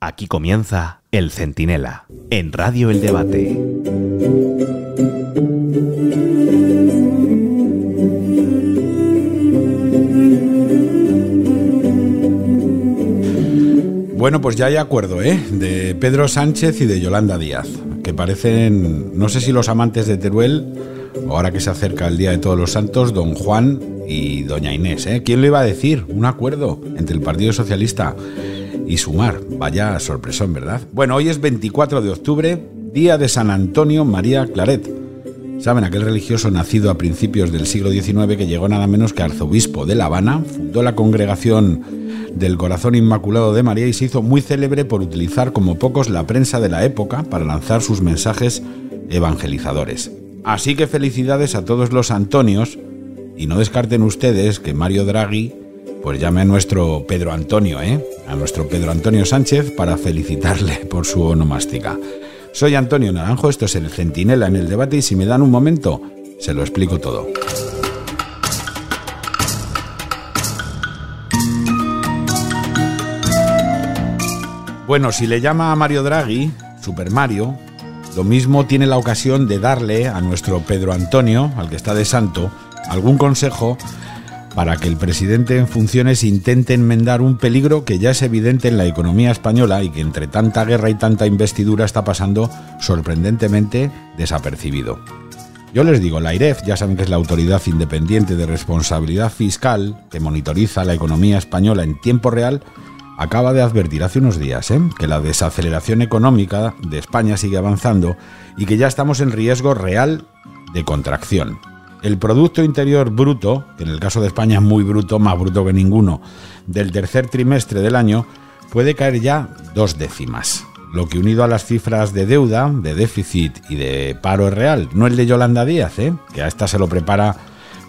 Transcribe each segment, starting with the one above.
Aquí comienza El Centinela, en Radio El Debate. Bueno, pues ya hay acuerdo, ¿eh? De Pedro Sánchez y de Yolanda Díaz, que parecen, no sé si los amantes de Teruel, ahora que se acerca el Día de Todos los Santos, don Juan y doña Inés, ¿eh? ¿Quién le iba a decir? Un acuerdo entre el Partido Socialista Sumar. Vaya sorpresón, ¿verdad? Bueno, hoy es 24 de octubre, día de San Antonio María Claret. Saben, aquel religioso nacido a principios del siglo XIX que llegó nada menos que arzobispo de La Habana, fundó la congregación del Corazón Inmaculado de María y se hizo muy célebre por utilizar como pocos la prensa de la época para lanzar sus mensajes evangelizadores. Así que felicidades a todos los Antonios y no descarten ustedes que Mario Draghi pues llame a nuestro Pedro Antonio, ¿eh? A nuestro Pedro Antonio Sánchez para felicitarle por su onomástica. Soy Antonio Naranjo, esto es el Centinela en el debate y si me dan un momento, se lo explico todo. Bueno, si le llama a Mario Draghi, Super Mario, lo mismo tiene la ocasión de darle a nuestro Pedro Antonio, al que está de santo, algún consejo para que el presidente en funciones intente enmendar un peligro que ya es evidente en la economía española y que entre tanta guerra y tanta investidura está pasando sorprendentemente desapercibido. Yo les digo, la IREF, ya saben que es la Autoridad Independiente de Responsabilidad Fiscal, que monitoriza la economía española en tiempo real, acaba de advertir hace unos días ¿eh? que la desaceleración económica de España sigue avanzando y que ya estamos en riesgo real de contracción. El Producto Interior Bruto, que en el caso de España es muy bruto, más bruto que ninguno, del tercer trimestre del año, puede caer ya dos décimas. Lo que unido a las cifras de deuda, de déficit y de paro real, no el de Yolanda Díaz, ¿eh? que a esta se lo prepara,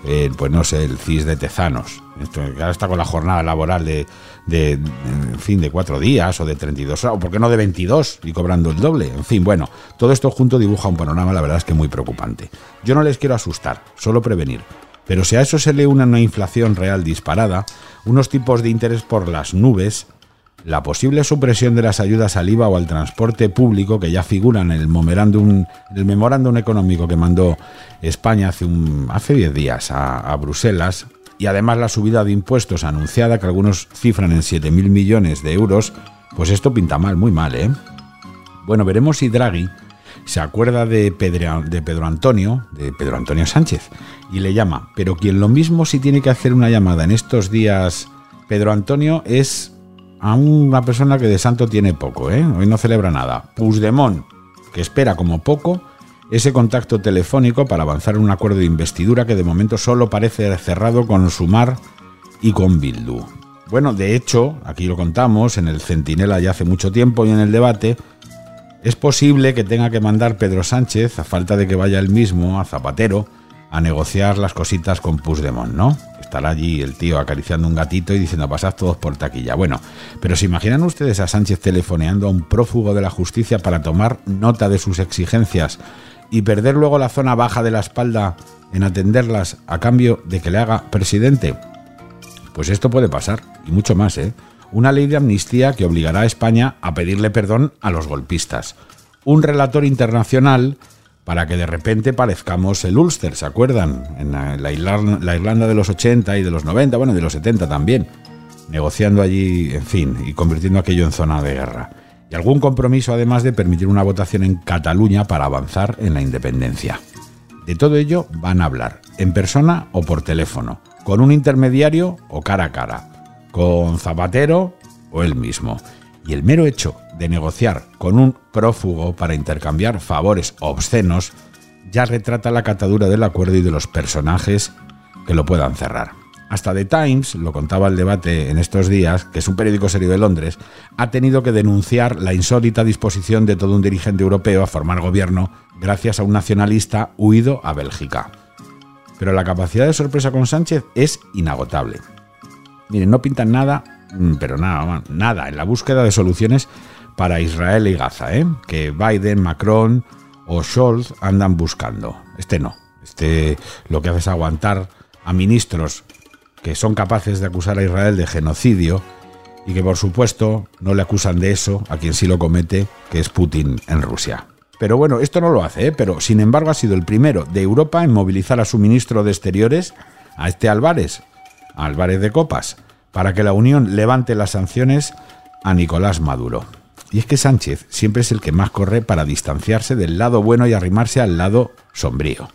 eh, pues no sé, el CIS de Tezanos. Esto, ahora está con la jornada laboral de, de, en fin, de cuatro días o de 32 horas, o por qué no de 22 y cobrando el doble. En fin, bueno, todo esto junto dibuja un panorama, la verdad es que muy preocupante. Yo no les quiero asustar, solo prevenir. Pero si a eso se le une una inflación real disparada, unos tipos de interés por las nubes, la posible supresión de las ayudas al IVA o al transporte público, que ya figuran en el memorándum, el memorándum económico que mandó España hace, un, hace 10 días a, a Bruselas, y además la subida de impuestos anunciada, que algunos cifran en 7.000 millones de euros, pues esto pinta mal, muy mal, ¿eh? Bueno, veremos si Draghi se acuerda de Pedro, de Pedro Antonio, de Pedro Antonio Sánchez, y le llama. Pero quien lo mismo si tiene que hacer una llamada en estos días, Pedro Antonio, es a una persona que de santo tiene poco, ¿eh? Hoy no celebra nada. Puigdemont, que espera como poco ese contacto telefónico para avanzar en un acuerdo de investidura que de momento solo parece cerrado con Sumar y con Bildu. Bueno, de hecho, aquí lo contamos, en el Centinela ya hace mucho tiempo y en el debate, es posible que tenga que mandar Pedro Sánchez, a falta de que vaya él mismo, a Zapatero, a negociar las cositas con Puigdemont, ¿no? Estará allí el tío acariciando un gatito y diciendo pasad todos por taquilla. Bueno, pero ¿se imaginan ustedes a Sánchez telefoneando a un prófugo de la justicia para tomar nota de sus exigencias y perder luego la zona baja de la espalda en atenderlas a cambio de que le haga presidente? Pues esto puede pasar, y mucho más, ¿eh? Una ley de amnistía que obligará a España a pedirle perdón a los golpistas. Un relator internacional para que de repente parezcamos el Ulster, ¿se acuerdan? En la, la, Irlanda, la, Irlanda, de los 80 y de los 90, bueno, de los 70 también, negociando allí, en fin, y convirtiendo aquello en zona de guerra. Y algún compromiso además de permitir una votación en Cataluña para avanzar en la independencia. De todo ello van a hablar, en persona o por teléfono, con un intermediario o cara a cara, con Zapatero o él mismo. Y el mero hecho de negociar con un prófugo para intercambiar favores obscenos ya retrata la catadura del acuerdo y de los personajes que lo puedan cerrar. Hasta The Times, lo contaba el debate en estos días, que es un periódico serio de Londres, ha tenido que denunciar la insólita disposición de todo un dirigente europeo a formar gobierno gracias a un nacionalista huido a Bélgica. Pero la capacidad de sorpresa con Sánchez es inagotable. Miren, no pintan nada, pero nada, nada en la búsqueda de soluciones para Israel y Gaza, ¿eh? que Biden, Macron o Scholz andan buscando. Este no. Este lo que hace es aguantar a ministros que son capaces de acusar a Israel de genocidio y que por supuesto no le acusan de eso a quien sí lo comete, que es Putin en Rusia. Pero bueno, esto no lo hace, ¿eh? pero sin embargo ha sido el primero de Europa en movilizar a su ministro de Exteriores, a este Álvarez, Álvarez de Copas, para que la Unión levante las sanciones a Nicolás Maduro. Y es que Sánchez siempre es el que más corre para distanciarse del lado bueno y arrimarse al lado sombrío.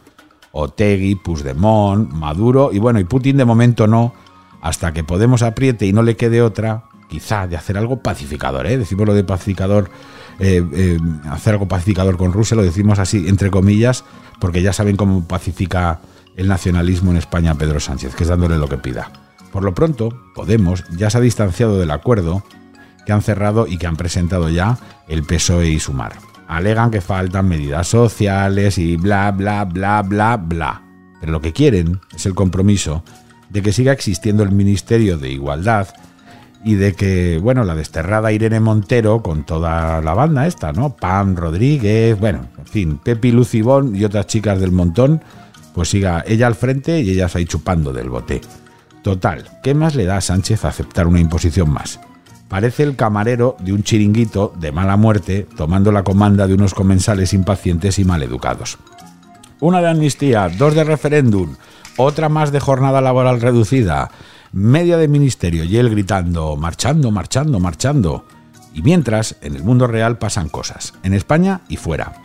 Otegui, Puigdemont, Maduro y bueno, y Putin de momento no, hasta que Podemos apriete y no le quede otra, quizá de hacer algo pacificador, ¿eh? decimos lo de pacificador eh, eh, hacer algo pacificador con Rusia, lo decimos así entre comillas, porque ya saben cómo pacifica el nacionalismo en España Pedro Sánchez, que es dándole lo que pida. Por lo pronto, Podemos ya se ha distanciado del acuerdo que han cerrado y que han presentado ya el PSOE y Sumar. Alegan que faltan medidas sociales y bla, bla, bla, bla, bla. Pero lo que quieren es el compromiso de que siga existiendo el Ministerio de Igualdad y de que, bueno, la desterrada Irene Montero con toda la banda esta, ¿no? Pam Rodríguez, bueno, en fin, Pepi Lucibón y otras chicas del montón, pues siga ella al frente y ellas ahí chupando del bote. Total, ¿qué más le da a Sánchez a aceptar una imposición más? Parece el camarero de un chiringuito de mala muerte tomando la comanda de unos comensales impacientes y maleducados. Una de amnistía, dos de referéndum, otra más de jornada laboral reducida, media de ministerio y él gritando, marchando, marchando, marchando. Y mientras, en el mundo real pasan cosas, en España y fuera.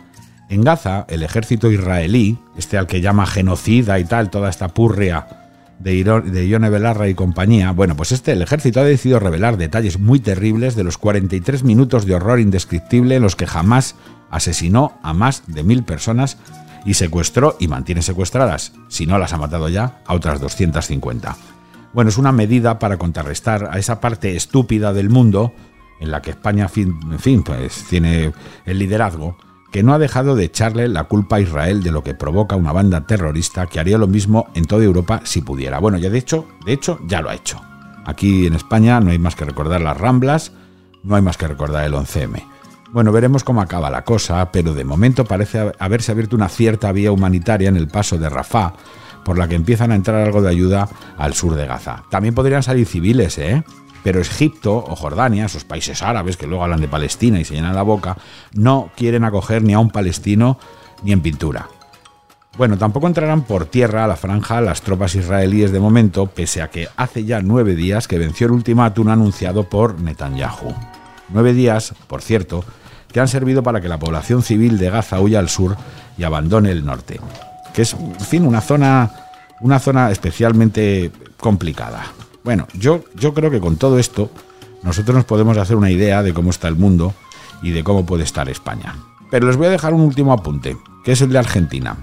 En Gaza, el ejército israelí, este al que llama genocida y tal, toda esta purria de, Ione Belarra y compañía, bueno, pues este, el ejército ha decidido revelar detalles muy terribles de los 43 minutos de horror indescriptible en los que jamás asesinó a más de mil personas y secuestró y mantiene secuestradas, si no las ha matado ya, a otras 250. Bueno, es una medida para contrarrestar a esa parte estúpida del mundo en la que España, en fin, pues tiene el liderazgo, que no ha dejado de echarle la culpa a Israel de lo que provoca una banda terrorista que haría lo mismo en toda Europa si pudiera. Bueno, ya de hecho, de hecho ya lo ha hecho. Aquí en España no hay más que recordar las Ramblas, no hay más que recordar el 11M. Bueno, veremos cómo acaba la cosa, pero de momento parece haberse abierto una cierta vía humanitaria en el paso de Rafah, por la que empiezan a entrar algo de ayuda al sur de Gaza. También podrían salir civiles, ¿eh? Pero Egipto o Jordania, esos países árabes que luego hablan de Palestina y se llenan la boca, no quieren acoger ni a un palestino ni en pintura. Bueno, tampoco entrarán por tierra a la franja las tropas israelíes de momento, pese a que hace ya nueve días que venció el ultimátum anunciado por Netanyahu. Nueve días, por cierto, que han servido para que la población civil de Gaza huya al sur y abandone el norte que es, en fin, una zona, una zona especialmente complicada. Bueno, yo, yo creo que con todo esto nosotros nos podemos hacer una idea de cómo está el mundo y de cómo puede estar España. Pero les voy a dejar un último apunte, que es el de Argentina.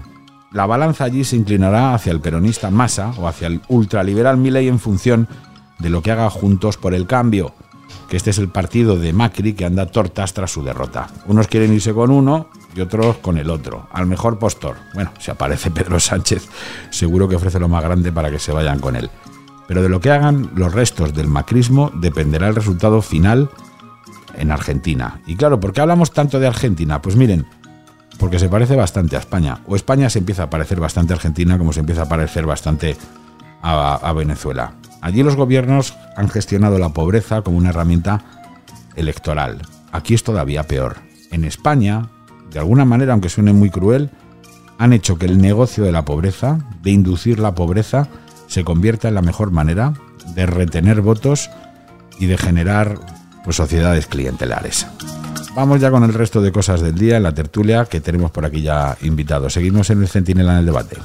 La balanza allí se inclinará hacia el peronista Massa o hacia el ultraliberal Milei en función de lo que haga Juntos por el Cambio, que este es el partido de Macri que anda tortas tras su derrota. Unos quieren irse con uno y otros con el otro, al mejor postor. Bueno, si aparece Pedro Sánchez, seguro que ofrece lo más grande para que se vayan con él. Pero de lo que hagan los restos del macrismo dependerá el resultado final en Argentina. Y claro, ¿por qué hablamos tanto de Argentina? Pues miren, porque se parece bastante a España. O España se empieza a parecer bastante a Argentina como se empieza a parecer bastante a, a Venezuela. Allí los gobiernos han gestionado la pobreza como una herramienta electoral. Aquí es todavía peor. En España de alguna manera, aunque suene muy cruel, han hecho que el negocio de la pobreza, de inducir la pobreza, se convierta en la mejor manera de retener votos y de generar pues, sociedades clientelares. Vamos ya con el resto de cosas del día en la tertulia que tenemos por aquí ya invitados. Seguimos en el Centinela en el debate.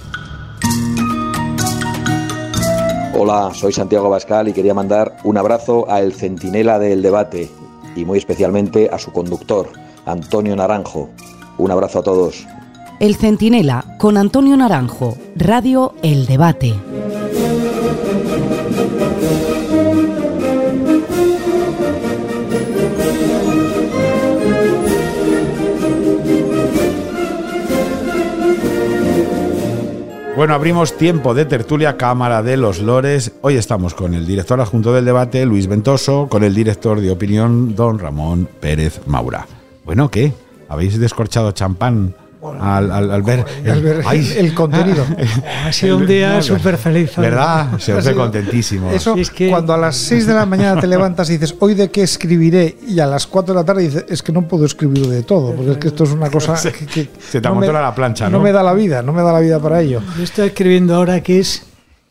Hola, soy Santiago Bascal y quería mandar un abrazo a El Centinela del debate y muy especialmente a su conductor, Antonio Naranjo. Un abrazo a todos. El Centinela con Antonio Naranjo, Radio El Debate. Bueno, abrimos tiempo de tertulia Cámara de los Lores. Hoy estamos con el director adjunto del debate, Luis Ventoso, con el director de opinión, don Ramón Pérez Maura. Bueno, ¿qué? ¿Habéis descorchado champán al, al- al ver, Al ver ay, el contenido. Ha sido un día súper feliz. ¿Verdad? Se os ve sido- contentísimo. Eso, es que- cuando a las 6 de la mañana te levantas y dices, hoy de qué escribiré, y a las 4 de la tarde dices, es que no puedo escribir de todo, porque es que esto es una cosa que, que se te no amontona me- la plancha, ¿no? me da la vida, no me da la vida para ello. Yo estoy escribiendo ahora que es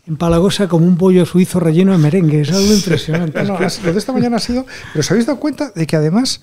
empalagosa como un pollo suizo relleno de merengue. Es algo impresionante. No, no, lo de esta mañana ha sido. Pero ¿os habéis dado cuenta de que además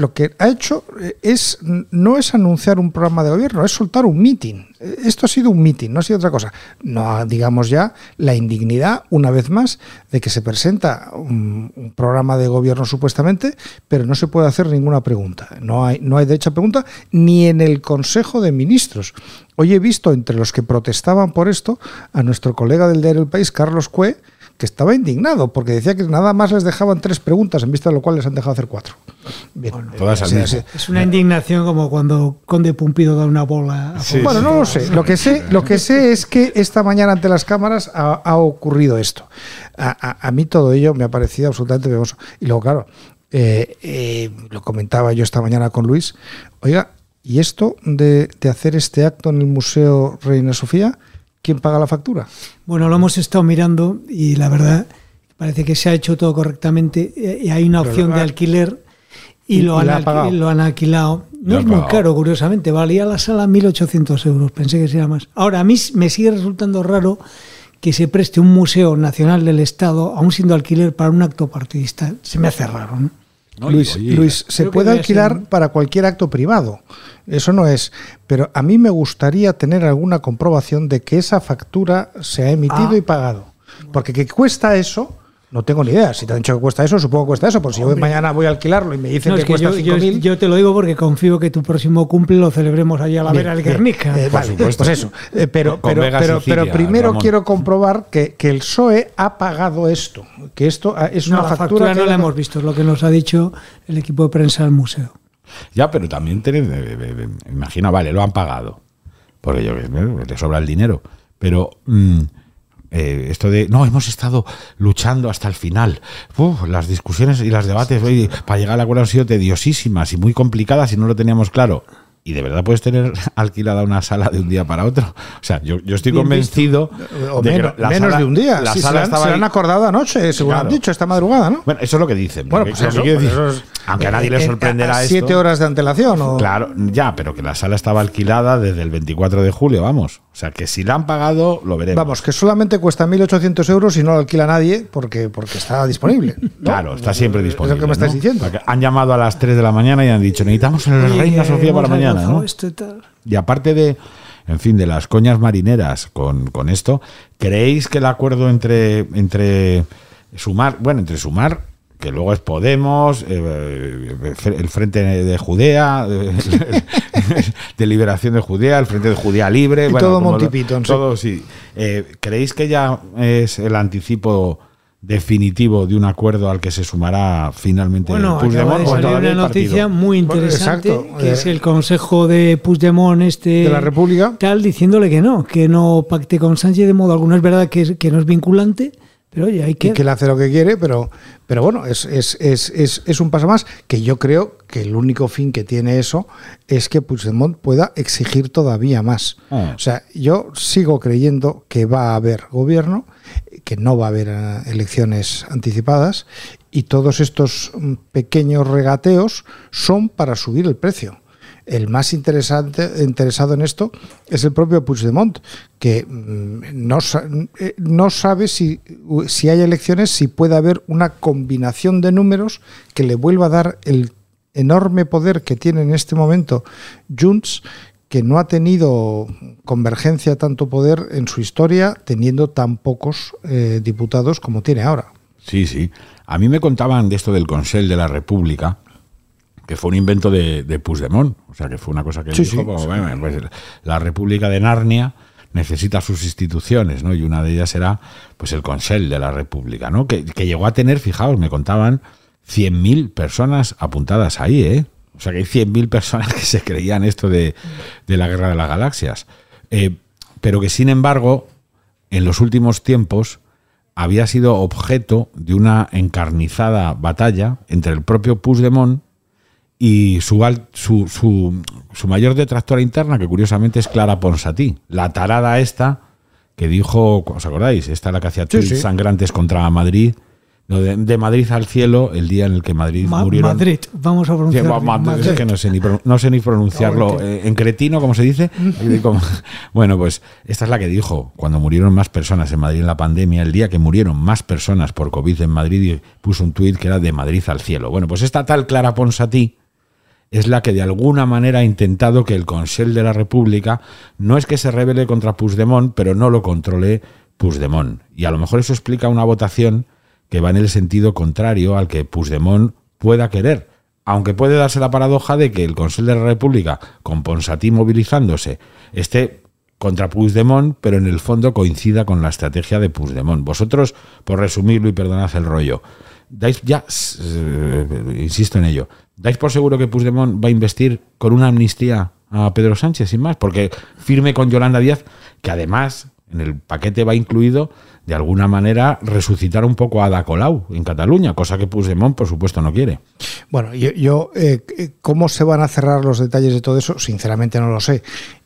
lo que ha hecho eh, es no es anunciar un programa de gobierno, es soltar un meeting. Eh, Esto ha sido un meeting, no ha sido otra cosa. No digamos ya la indignidad, una vez más, de que se presenta un, un programa de gobierno supuestamente, pero no se puede hacer ninguna pregunta. No hay, no hay derecho a pregunta ni en el Consejo de Ministros. Hoy he visto entre los que protestaban por esto a nuestro colega del diario El País, Carlos Cue, que estaba indignado porque decía que nada más les dejaban tres preguntas, en vista de lo cual les han dejado hacer cuatro. Bien. Todas al Sí, mismo. sí. Es una indignación como cuando Conde Pumpido da una bola. a Sí. Bueno, no lo sé. Lo que sé, lo que sé es que esta mañana ante las cámaras ha, ha ocurrido esto. A, a- a mí todo ello me ha parecido absolutamente vergonzoso. Y luego, claro, eh, eh, lo comentaba yo esta mañana con Luis. Oiga, ¿y esto de, de hacer este acto en el Museo Reina Sofía? ¿Quién paga la factura? Bueno, lo hemos estado mirando y la verdad parece que se ha hecho todo correctamente. eh, Y hay una opción de alquiler y, y- lo, han lo han alquilado. No es muy caro, curiosamente. Valía la sala 1.800 euros. Pensé que sería más. Ahora, a mí me sigue resultando raro que se preste un museo nacional del Estado, aún siendo alquiler, para un acto partidista. Se me hace raro, ¿no? No, Luis, oye, Luis, se puede alquilar ser- para cualquier acto privado. Eso no es. Pero a mí me gustaría tener alguna comprobación de que esa factura se ha emitido Ah. y pagado. Porque que cuesta eso, no tengo ni idea. Si te han dicho que cuesta eso, supongo que cuesta eso. Por si yo mañana voy a alquilarlo y me dicen No, que es que cuesta yo, yo- 5.000. yo te lo digo porque confío que tu próximo cumple lo celebremos allá a la Bien, vera del. Guernica. Eh, vale, supuesto. pues eso. Eh, pero, Con pero, pero, Sicilia, pero primero Ramón. quiero comprobar que, que el PSOE ha pagado esto. Que esto ah, es No, una la factura. factura que no la hemos visto, es lo que nos ha dicho el equipo de prensa del museo. Ya, pero también tened, eh, eh, imagina, vale, lo han pagado. Porque yo, le sobra el dinero. Pero mm, eh, esto de, no, hemos estado luchando hasta el final. Uf, las discusiones y los debates oye, para llegar al acuerdo han sido tediosísimas y muy complicadas y no lo teníamos claro. ¿Y de verdad puedes tener alquilada una sala de un día para otro? O sea, yo, yo estoy convencido O de que menos, la menos sala- de un día. La Sí, se, sala la se la ahí- han acordado anoche, según Claro. han dicho, esta madrugada, ¿no? Bueno, eso es lo que dicen. Bueno, pues eso, que pues decir, eso es- aunque a nadie le eh, sorprenderá a esto. Siete horas de antelación. O... Claro, ya, pero que la sala estaba alquilada desde el 24 de julio, vamos. O sea, que si la han pagado, lo veremos. Vamos, que solamente cuesta 1.800 euros y no lo alquila nadie porque, porque está disponible. ¿no? Claro, está siempre disponible. Es lo que me estás ¿no? diciendo. Porque Han llamado a las 3 de la mañana y han dicho, necesitamos el Reina Sofía para hemos mañana. alcanzado ¿no? esto y tal. Y aparte de, en fin, de las coñas marineras con, con esto, ¿creéis que el acuerdo entre, entre Sumar, bueno, entre Sumar, que luego es Podemos, eh, el Frente de Judea, eh, de Liberación de Judea, el Frente de Judea Libre, Y bueno, todo Monty Python, todo, sí. Eh, ¿Creéis que ya es el anticipo definitivo de un acuerdo al que se sumará finalmente Bueno, acaba Puigdemont de o salir todavía una noticia muy Bueno, interesante, que eh, es el consejo de Puigdemont este De la República. tal diciéndole que no, que no pacte con Sánchez de modo alguno. Es verdad que, es- que no es vinculante, pero oye, hay que... y que él hace lo que quiere, pero, pero bueno, es, es, es, es, es un paso más que yo creo que el único fin que tiene eso es que Puigdemont pueda exigir todavía más. Ah. O sea, yo sigo creyendo que va a haber gobierno, que no va a haber eh, elecciones anticipadas y todos estos mm, pequeños regateos son para subir el precio. El más interesante, interesado en esto es el propio Puigdemont, que mm, no, eh, no sabe si, si hay elecciones, si puede haber una combinación de números que le vuelva a dar el enorme poder que tiene en este momento Junts, que no ha tenido convergencia tanto poder en su historia, teniendo tan pocos eh, diputados como tiene ahora. Sí, sí. A mí me contaban de esto del Consell de la República, que fue un invento de, de Puigdemont. O sea, que fue una cosa que él Sí, dijo, sí, como, sí. "Bueno, pues, la República de Narnia necesita sus instituciones, ¿no? Y una de ellas era pues el Consell de la República, ¿no? Que, que llegó a tener, fijaos, me contaban, 100.000 personas apuntadas ahí, ¿eh? O sea, que hay 100.000 personas que se creían esto de, de la Guerra de las Galaxias. Eh, pero que, sin embargo, en los últimos tiempos había sido objeto de una encarnizada batalla entre el propio Puigdemont y su, su, su, su mayor detractora interna, que curiosamente es Clara Ponsatí, la tarada esta que dijo, ¿os acordáis? Esta la que hacía sí. sangrantes contra Madrid, no, de, de Madrid al cielo, el día en el que Madrid Ma- murieron. Madrid, vamos a Sí, pronunciar. ma- ma- Madrid. es que no sé ni, pro- no sé ni pronunciarlo. Eh, en cretino, como se dice. Bueno, pues esta es la que dijo cuando murieron más personas en Madrid en la pandemia, el día que murieron más personas por COVID en Madrid, y puso un tuit que era de Madrid al cielo. Bueno, pues esta tal Clara Ponsatí es la que de alguna manera ha intentado que el Consell de la República no es que se rebele contra Puigdemont, pero no lo controle Puigdemont. Y a lo mejor eso explica una votación que va en el sentido contrario al que Puigdemont pueda querer. Aunque puede darse la paradoja de que el Consell de la República, con Ponsatí movilizándose, esté contra Puigdemont, pero en el fondo coincida con la estrategia de Puigdemont. Vosotros, por resumirlo y perdonad el rollo, dais ya, eh, insisto en ello, dais por seguro que Puigdemont va a investir con una amnistía a Pedro Sánchez, sin más, porque firme con Yolanda Díaz, que además en el paquete va incluido de alguna manera resucitar un poco a Ada Colau en Cataluña, cosa que Puigdemont por supuesto no quiere. Bueno, yo, yo, eh, ¿cómo se van a cerrar los detalles de todo eso? Sinceramente no lo sé.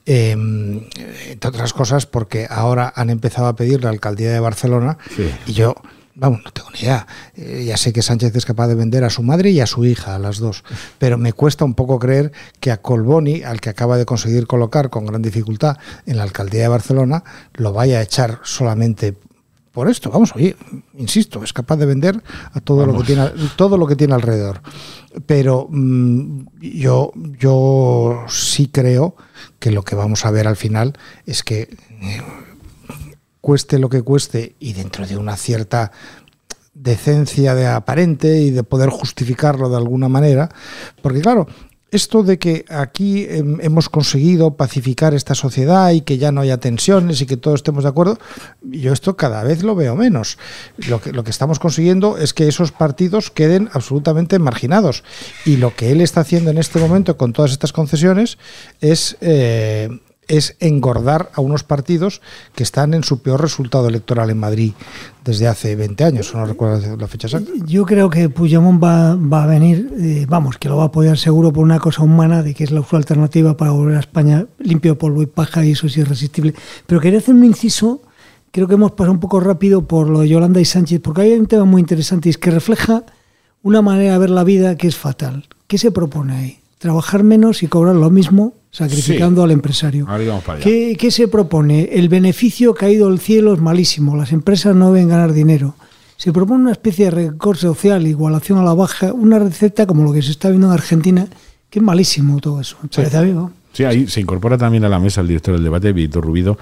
Eh, entre otras cosas porque ahora han empezado a pedir la alcaldía de Barcelona Sí. y yo, vamos, no tengo ni idea. Eh, ya sé que Sánchez es capaz de vender a su madre y a su hija, a las dos, pero me cuesta un poco creer que a Colboni, al que acaba de conseguir colocar con gran dificultad en la alcaldía de Barcelona, lo vaya a echar solamente por esto. Vamos, oye, insisto, es capaz de vender a todo lo que tiene todo lo que tiene alrededor. Pero mm, yo yo sí creo que lo que vamos a ver al final es que eh, cueste lo que cueste y dentro de una cierta decencia de aparente y de poder justificarlo de alguna manera, porque claro, esto de que aquí em, hemos conseguido pacificar esta sociedad y que ya no haya tensiones y que todos estemos de acuerdo, yo esto cada vez lo veo menos. Lo que, lo que estamos consiguiendo es que esos partidos queden absolutamente marginados. Y lo que él está haciendo en este momento con todas estas concesiones es... eh, es engordar a unos partidos que están en su peor resultado electoral en Madrid desde hace 20 años, no recuerdo la fecha exacta. Yo creo que Puigdemont va, a venir, eh, vamos, que lo va a apoyar seguro por una cosa humana, de que es la usual alternativa para volver a España limpio polvo y paja, y eso es irresistible. Pero quería hacer un inciso, creo que hemos pasado un poco rápido por lo de Yolanda y Sánchez, porque hay un tema muy interesante y es que refleja una manera de ver la vida que es fatal. ¿Qué se propone ahí? Trabajar menos y cobrar lo mismo, sacrificando Sí. al empresario. Ahora íbamos para allá. ¿Qué, qué se propone? El beneficio caído del cielo es malísimo. Las empresas no deben ganar dinero. Se propone una especie de recorte social, igualación a la baja, una receta como lo que se está viendo en Argentina, que es malísimo todo eso. Me parece a mí, ¿no? Sí, ahí se incorpora también a la mesa el director del debate, Víctor Rubido.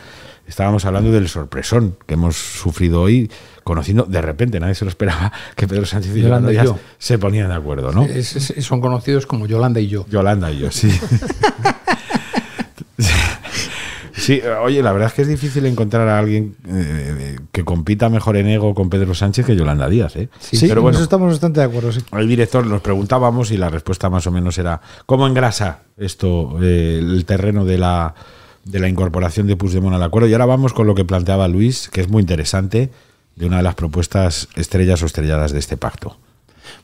Estábamos hablando del sorpresón que hemos sufrido hoy, conociendo de repente, nadie se lo esperaba, que Pedro Sánchez y Yolanda Yolanda y yo. se ponían de acuerdo, ¿no? Es- es- son conocidos como Yolanda y yo. Yolanda y yo, sí. Sí, oye, la verdad es que es difícil encontrar a alguien eh, que compita mejor en ego con Pedro Sánchez que Yolanda Díaz, ¿eh? Sí, pero en bueno, eso estamos bastante de acuerdo, sí. el director nos preguntábamos y la respuesta más o menos era ¿cómo engrasa esto eh, el terreno de la, de la incorporación de Puigdemont al acuerdo? Y ahora vamos con lo que planteaba Luis, que es muy interesante, de una de las propuestas estrellas o estrelladas de este pacto.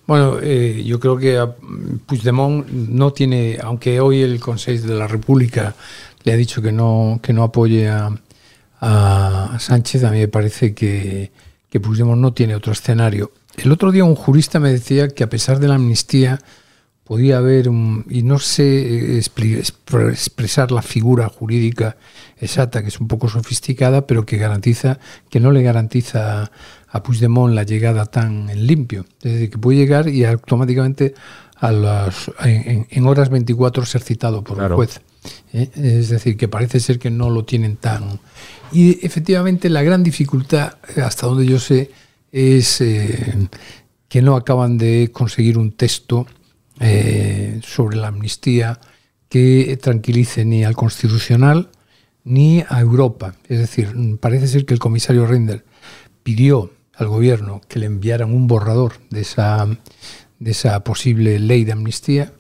Bueno, eh, yo creo que Puigdemont no tiene, aunque hoy el Consejo de la República le ha dicho que no, que no apoye a, a Sánchez, a mí me parece que, que Puigdemont no tiene otro escenario. El otro día un jurista me decía que a pesar de la amnistía podía haber, un, y no sé eh, expresar la figura jurídica exacta, que es un poco sofisticada, pero que garantiza, que no le garantiza a Puigdemont la llegada tan en limpio. Es decir, que puede llegar y automáticamente a las, en horas 24 ser citado por Claro. un juez. ¿Eh? Es decir, que parece ser que no lo tienen tan... Y efectivamente la gran dificultad, hasta donde yo sé, es eh, que no acaban de conseguir un texto eh, sobre la amnistía que tranquilice ni al Constitucional ni a Europa. Es decir, parece ser que el comisario Render pidió al gobierno que le enviaran un borrador de esa, de esa posible ley de amnistía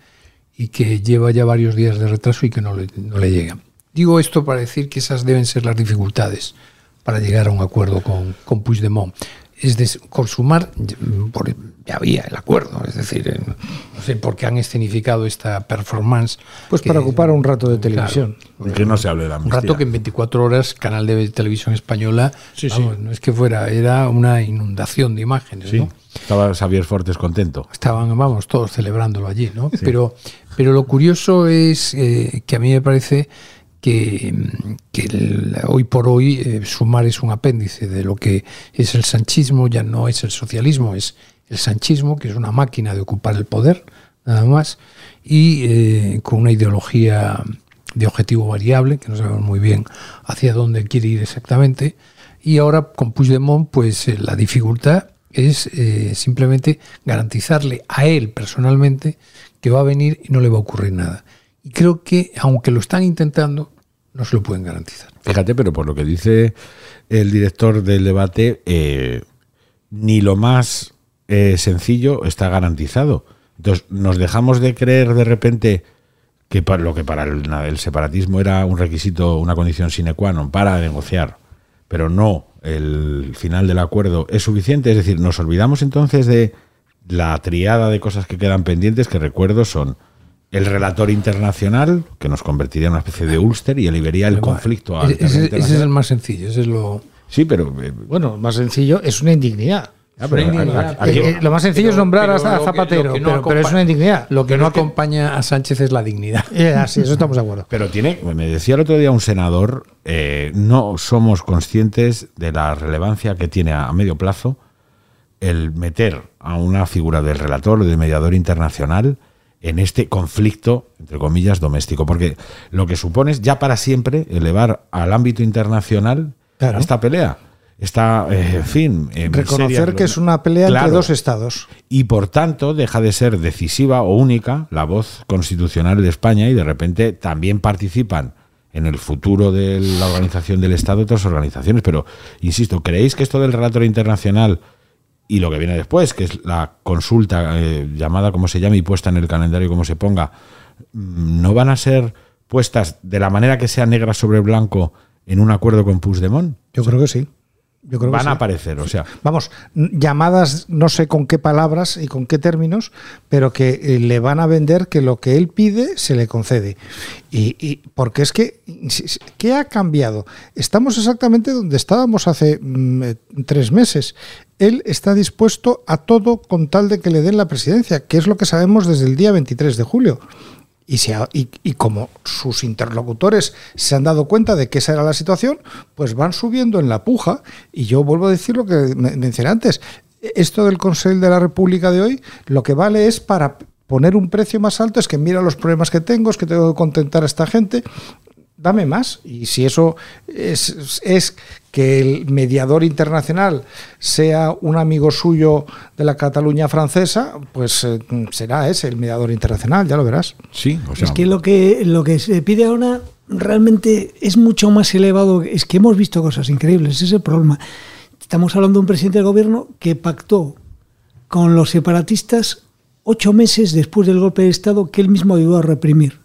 y que lleva ya varios días de retraso y que no le, no le llega. Digo esto para decir que esas deben ser las dificultades para llegar a un acuerdo con, con Puigdemont. Es de consumar, por- ya había el acuerdo. Es decir, no sé por qué han escenificado esta performance. Pues que- para ocupar un rato de televisión. Que no se hable de la Un amnistía. rato que en 24 horas, canal de televisión española, Sí, sí. vamos, no es que fuera, era una inundación de imágenes, Sí, ¿no? estaba Xavier Fortes contento. estaban, vamos, todos celebrándolo allí, ¿no? Pero, pero lo curioso es eh, que a mí me parece que, que el- hoy por hoy eh, Sumar es un apéndice de lo que es el sanchismo, ya no es el socialismo, es el sanchismo, que es una máquina de ocupar el poder, nada más, y eh, con una ideología de objetivo variable, que no sabemos muy bien hacia dónde quiere ir exactamente, y ahora con Puigdemont, pues eh, la dificultad es eh, simplemente garantizarle a él personalmente que va a venir y no le va a ocurrir nada. Y creo que, aunque lo están intentando, no se lo pueden garantizar. Fíjate, pero por lo que dice el director del debate, ni lo más eh, sencillo está garantizado. Entonces, nos dejamos de creer de repente que para lo que para el, el separatismo era un requisito, una condición sine qua non para negociar, pero no el final del acuerdo es suficiente. Es decir, nos olvidamos entonces de la triada de cosas que quedan pendientes, que recuerdo son el relator internacional, que nos convertiría en una especie de Ulster y elevaría el conflicto. al Ese, terreno ese- ese es el más sencillo, ese es lo... Sí, pero eh, Bueno, más sencillo, es una indignidad. Ah, pero Una indignidad. aquí- aquí- Eh, lo más sencillo es nombrar que- Zapatero, lo que no pero, pero es una indignidad. Lo que no acompaña a Sánchez es la dignidad. Eh, así, eso estamos de acuerdo. Pero tiene, me decía el otro día un senador, eh, no somos conscientes de la relevancia que tiene a, a medio plazo el meter a una figura del relator o del mediador internacional en este conflicto, entre comillas, doméstico. Porque lo que supone es ya para siempre elevar al ámbito internacional Claro. esta pelea. Está, eh, en fin. Reconocer que es una pelea Claro. entre dos estados. y por tanto deja de ser decisiva o única la voz constitucional de España y de repente también participan en el futuro de la organización del Estado otras organizaciones. Pero, insisto, ¿creéis que esto del relator internacional y lo que viene después, que es la consulta eh, llamada como se llame y puesta en el calendario como se ponga, mm, no van a ser puestas de la manera que sea negra sobre blanco en un acuerdo con Puigdemont? Yo creo que sí. Yo creo que Van sí. a aparecer, o sea, Vamos, llamadas no sé con qué palabras y con qué términos, pero que eh, le van a vender que lo que él pide se le concede. Y, y- porque es que, ¿qué ha cambiado? Estamos exactamente donde estábamos hace mm, eh, tres meses. Él está dispuesto a todo con tal de que le den la presidencia, que es lo que sabemos desde el día 23 de julio. Y, como sus interlocutores se han dado cuenta de que esa era la situación, pues van subiendo en la puja. Y yo vuelvo a decir lo que me- mencioné antes. Esto del Consejo de la República de hoy, lo que vale es para poner un precio más alto, es que mira los problemas que tengo, es que tengo que contentar a esta gente. Dame más. Y si eso es, es que el mediador internacional sea un amigo suyo de la Cataluña francesa, pues eh, será ese el mediador internacional, ya lo verás. sí, o sea, Es que lo que lo que se pide ahora realmente es mucho más elevado. Es que hemos visto cosas increíbles, ese es el problema. Estamos hablando de un presidente del gobierno que pactó con los separatistas ocho meses después del golpe de Estado que él mismo ayudó a reprimir.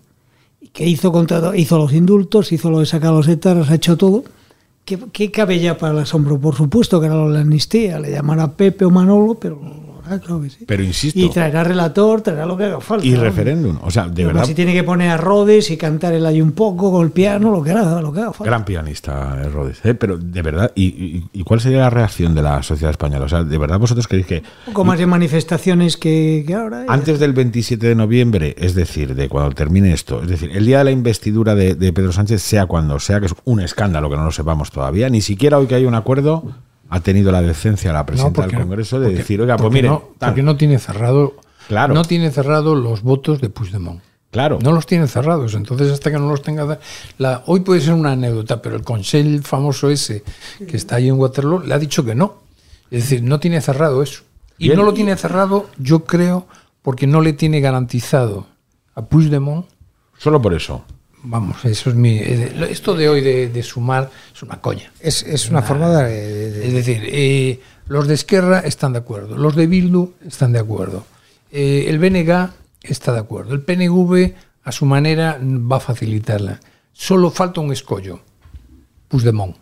Y que hizo, contra, hizo los indultos, hizo lo de sacar a los etarras, ha hecho todo. ¿Qué, ¿Qué cabe ya para el asombro? Por supuesto que era la amnistía, le llamará Pepe o Manolo, pero hará, claro que sí. pero insisto, Y traerá relator, traerá lo que haga falta. y referéndum, o sea, de verdad, Si tiene que poner a Rhodes y cantar el ahí un poco con el piano, lo que haga, lo que haga falta. gran pianista eh, Rhodes, ¿eh? pero de verdad, y, y- y cuál sería la reacción de la sociedad española? O sea, de verdad vosotros creéis que Un poco más de manifestaciones que, que ahora. antes del 27 de noviembre, es decir, de cuando termine esto, es decir, el día de la investidura de, de Pedro Sánchez, sea cuando sea, que es un escándalo que no lo sepamos todavía, ni siquiera hoy que hay un acuerdo, ha tenido la decencia la presidenta porque- del Congreso de porque- decir, oiga, pues mire, no, porque no tiene cerrado Claro. no tiene cerrado los votos de Puigdemont. claro, No los tiene cerrados, entonces hasta que no los tenga... La, hoy puede ser una anécdota, pero el Consell famoso ese que está ahí en Waterloo le ha dicho que no. Es decir, no tiene cerrado eso. Y Bien. no lo tiene cerrado, yo creo, porque no le tiene garantizado a Puigdemont. solo por eso. Vamos, eso es mi... eh, Esto de hoy de, de sumar es una coña. Es, es una forma de, Es decir, eh, los de Esquerra están de acuerdo, los de Bildu están de acuerdo, eh, el BNG está de acuerdo, el PNV a su manera va a facilitarla. Solo falta un escollo, Puigdemont.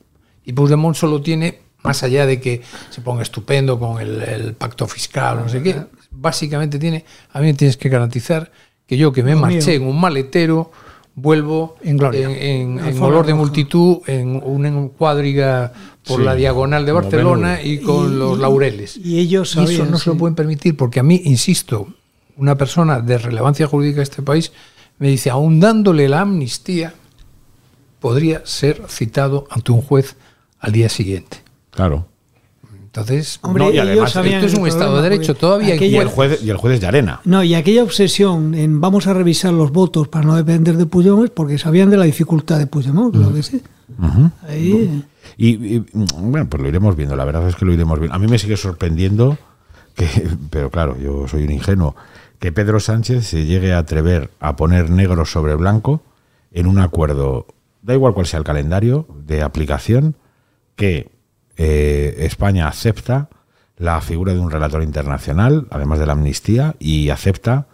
Y Puigdemont solo tiene más allá de que se ponga estupendo con el, el pacto fiscal, no sé qué, básicamente tiene, a mí me tienes que garantizar que yo que me marché mío. en un maletero vuelvo En gloria. en, en- en Alfombra olor de multitud, en una cuadriga por Sí, la diagonal de Barcelona y con Y- los y- laureles. y ellos eso no se lo pueden permitir porque a mí, insisto, una persona de relevancia jurídica de este país me dice, aun dándole la amnistía, podría ser citado ante un juez al día siguiente. Claro. Entonces, Hombre, No, y además, esto es un Estado de Derecho, todavía hay Y aquella- el juez, y el juez es de arena. No, y aquella obsesión en vamos a revisar los votos para no depender de Puigdemont es porque sabían de la dificultad de Puigdemont, lo que sí. Ahí, Y, y, bueno, pues lo iremos viendo, la verdad es que lo iremos viendo. A mí me sigue sorprendiendo que, pero claro, yo soy un ingenuo, que Pedro Sánchez se llegue a atrever a poner negro sobre blanco en un acuerdo, da igual cuál sea el calendario de aplicación, que eh, España acepta la figura de un relator internacional, además de la amnistía, y acepta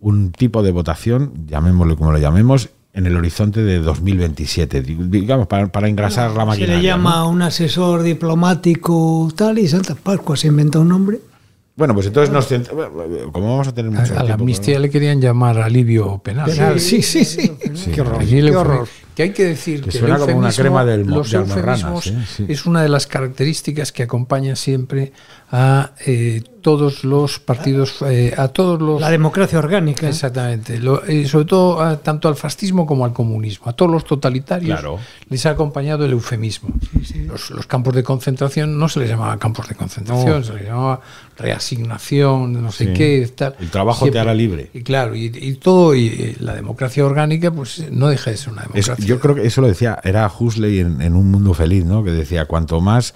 un tipo de votación, llamémoslo como lo llamemos, en el horizonte de 2027, di- digamos, para, para engrasar la se maquinaria. le llama ¿no? a un asesor diplomático tal y Santa Pascua se inventa un nombre. Bueno, pues entonces nos como vamos a tener a, mucho a la tiempo, amnistía le querían llamar alivio penal. Penal, sí, sí, sí. Qué horror. Qué horror. Que hay que decir Que que, suena el como una eufemismo, crema del mo- los de eufemismos ¿eh? Sí. es una de las características que acompañan siempre a eh, todos los partidos, eh, a todos los La democracia orgánica. Exactamente. Lo- eh, sobre todo a- tanto al fascismo como al comunismo. A todos los totalitarios Claro. les ha acompañado el eufemismo. Los, los campos de concentración no se les llamaba campos de concentración, No. se les llamaba reasignación, no sé Sí. qué. Tal. El trabajo te hará libre. Y claro, y, y todo, y, la democracia orgánica, pues no deja de ser una Es- democracia. Yo creo que eso lo decía, era Huxley en, en Un Mundo Feliz, ¿no? Que decía, cuanto más,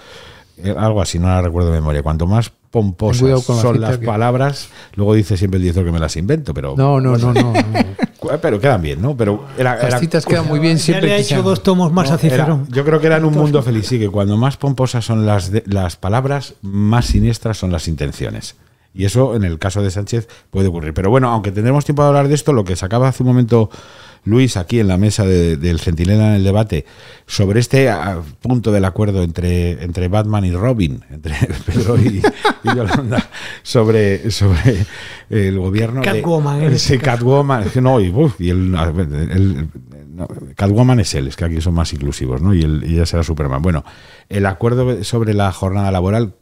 eh, algo así, no la recuerdo de memoria, cuanto más pomposas la son las que- palabras, luego dice siempre el director que me las invento, pero No, no, no, no. no. pero quedan bien, ¿no? Pero era, Las era- citas quedan muy bien Ya siempre le ha hecho dos tomos más no, a Cicerón. era- yo creo que era en un mundo feliz, sí, que cuando más pomposas son las, de- las palabras, más siniestras son las intenciones. Y eso en el caso de Sánchez puede ocurrir. Pero bueno, aunque tendremos tiempo de hablar de esto, lo que sacaba hace un momento Luis aquí en la mesa de- del Centinela en el debate sobre este ah, punto del acuerdo entre, entre Batman y Robin, entre Pedro y, y Yolanda, sobre, sobre el gobierno de- Catwoman, este caso. Catwoman, es que no, y, uf, y el, el- el- no, Catwoman es él, es que aquí son más inclusivos, ¿no? Y, el, y ella será Superman. Bueno, el acuerdo sobre la jornada laboral,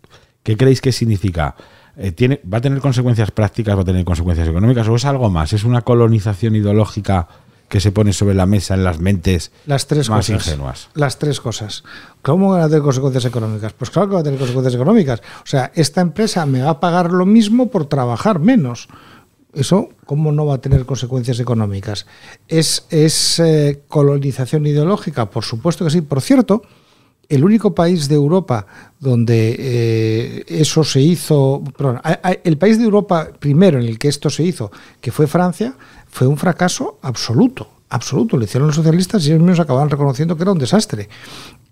¿qué creéis que significa? Eh, tiene, ¿Va a tener consecuencias prácticas, va a tener consecuencias económicas o es algo más? ¿Es una colonización ideológica que se pone sobre la mesa en las mentes Las tres más cosas. ingenuas? Las tres cosas. ¿Cómo van a tener consecuencias económicas? Pues claro que va a tener consecuencias económicas. O sea, esta empresa me va a pagar lo mismo por trabajar menos. Eso, ¿cómo no va a tener consecuencias económicas? ¿Es, es eh, colonización ideológica? Por supuesto que sí. Por cierto, el único país de Europa donde eh, eso se hizo, perdón, el país de Europa primero en el que esto se hizo, que fue Francia, fue un fracaso absoluto, absoluto. Lo hicieron los socialistas y ellos mismos acababan reconociendo que era un desastre.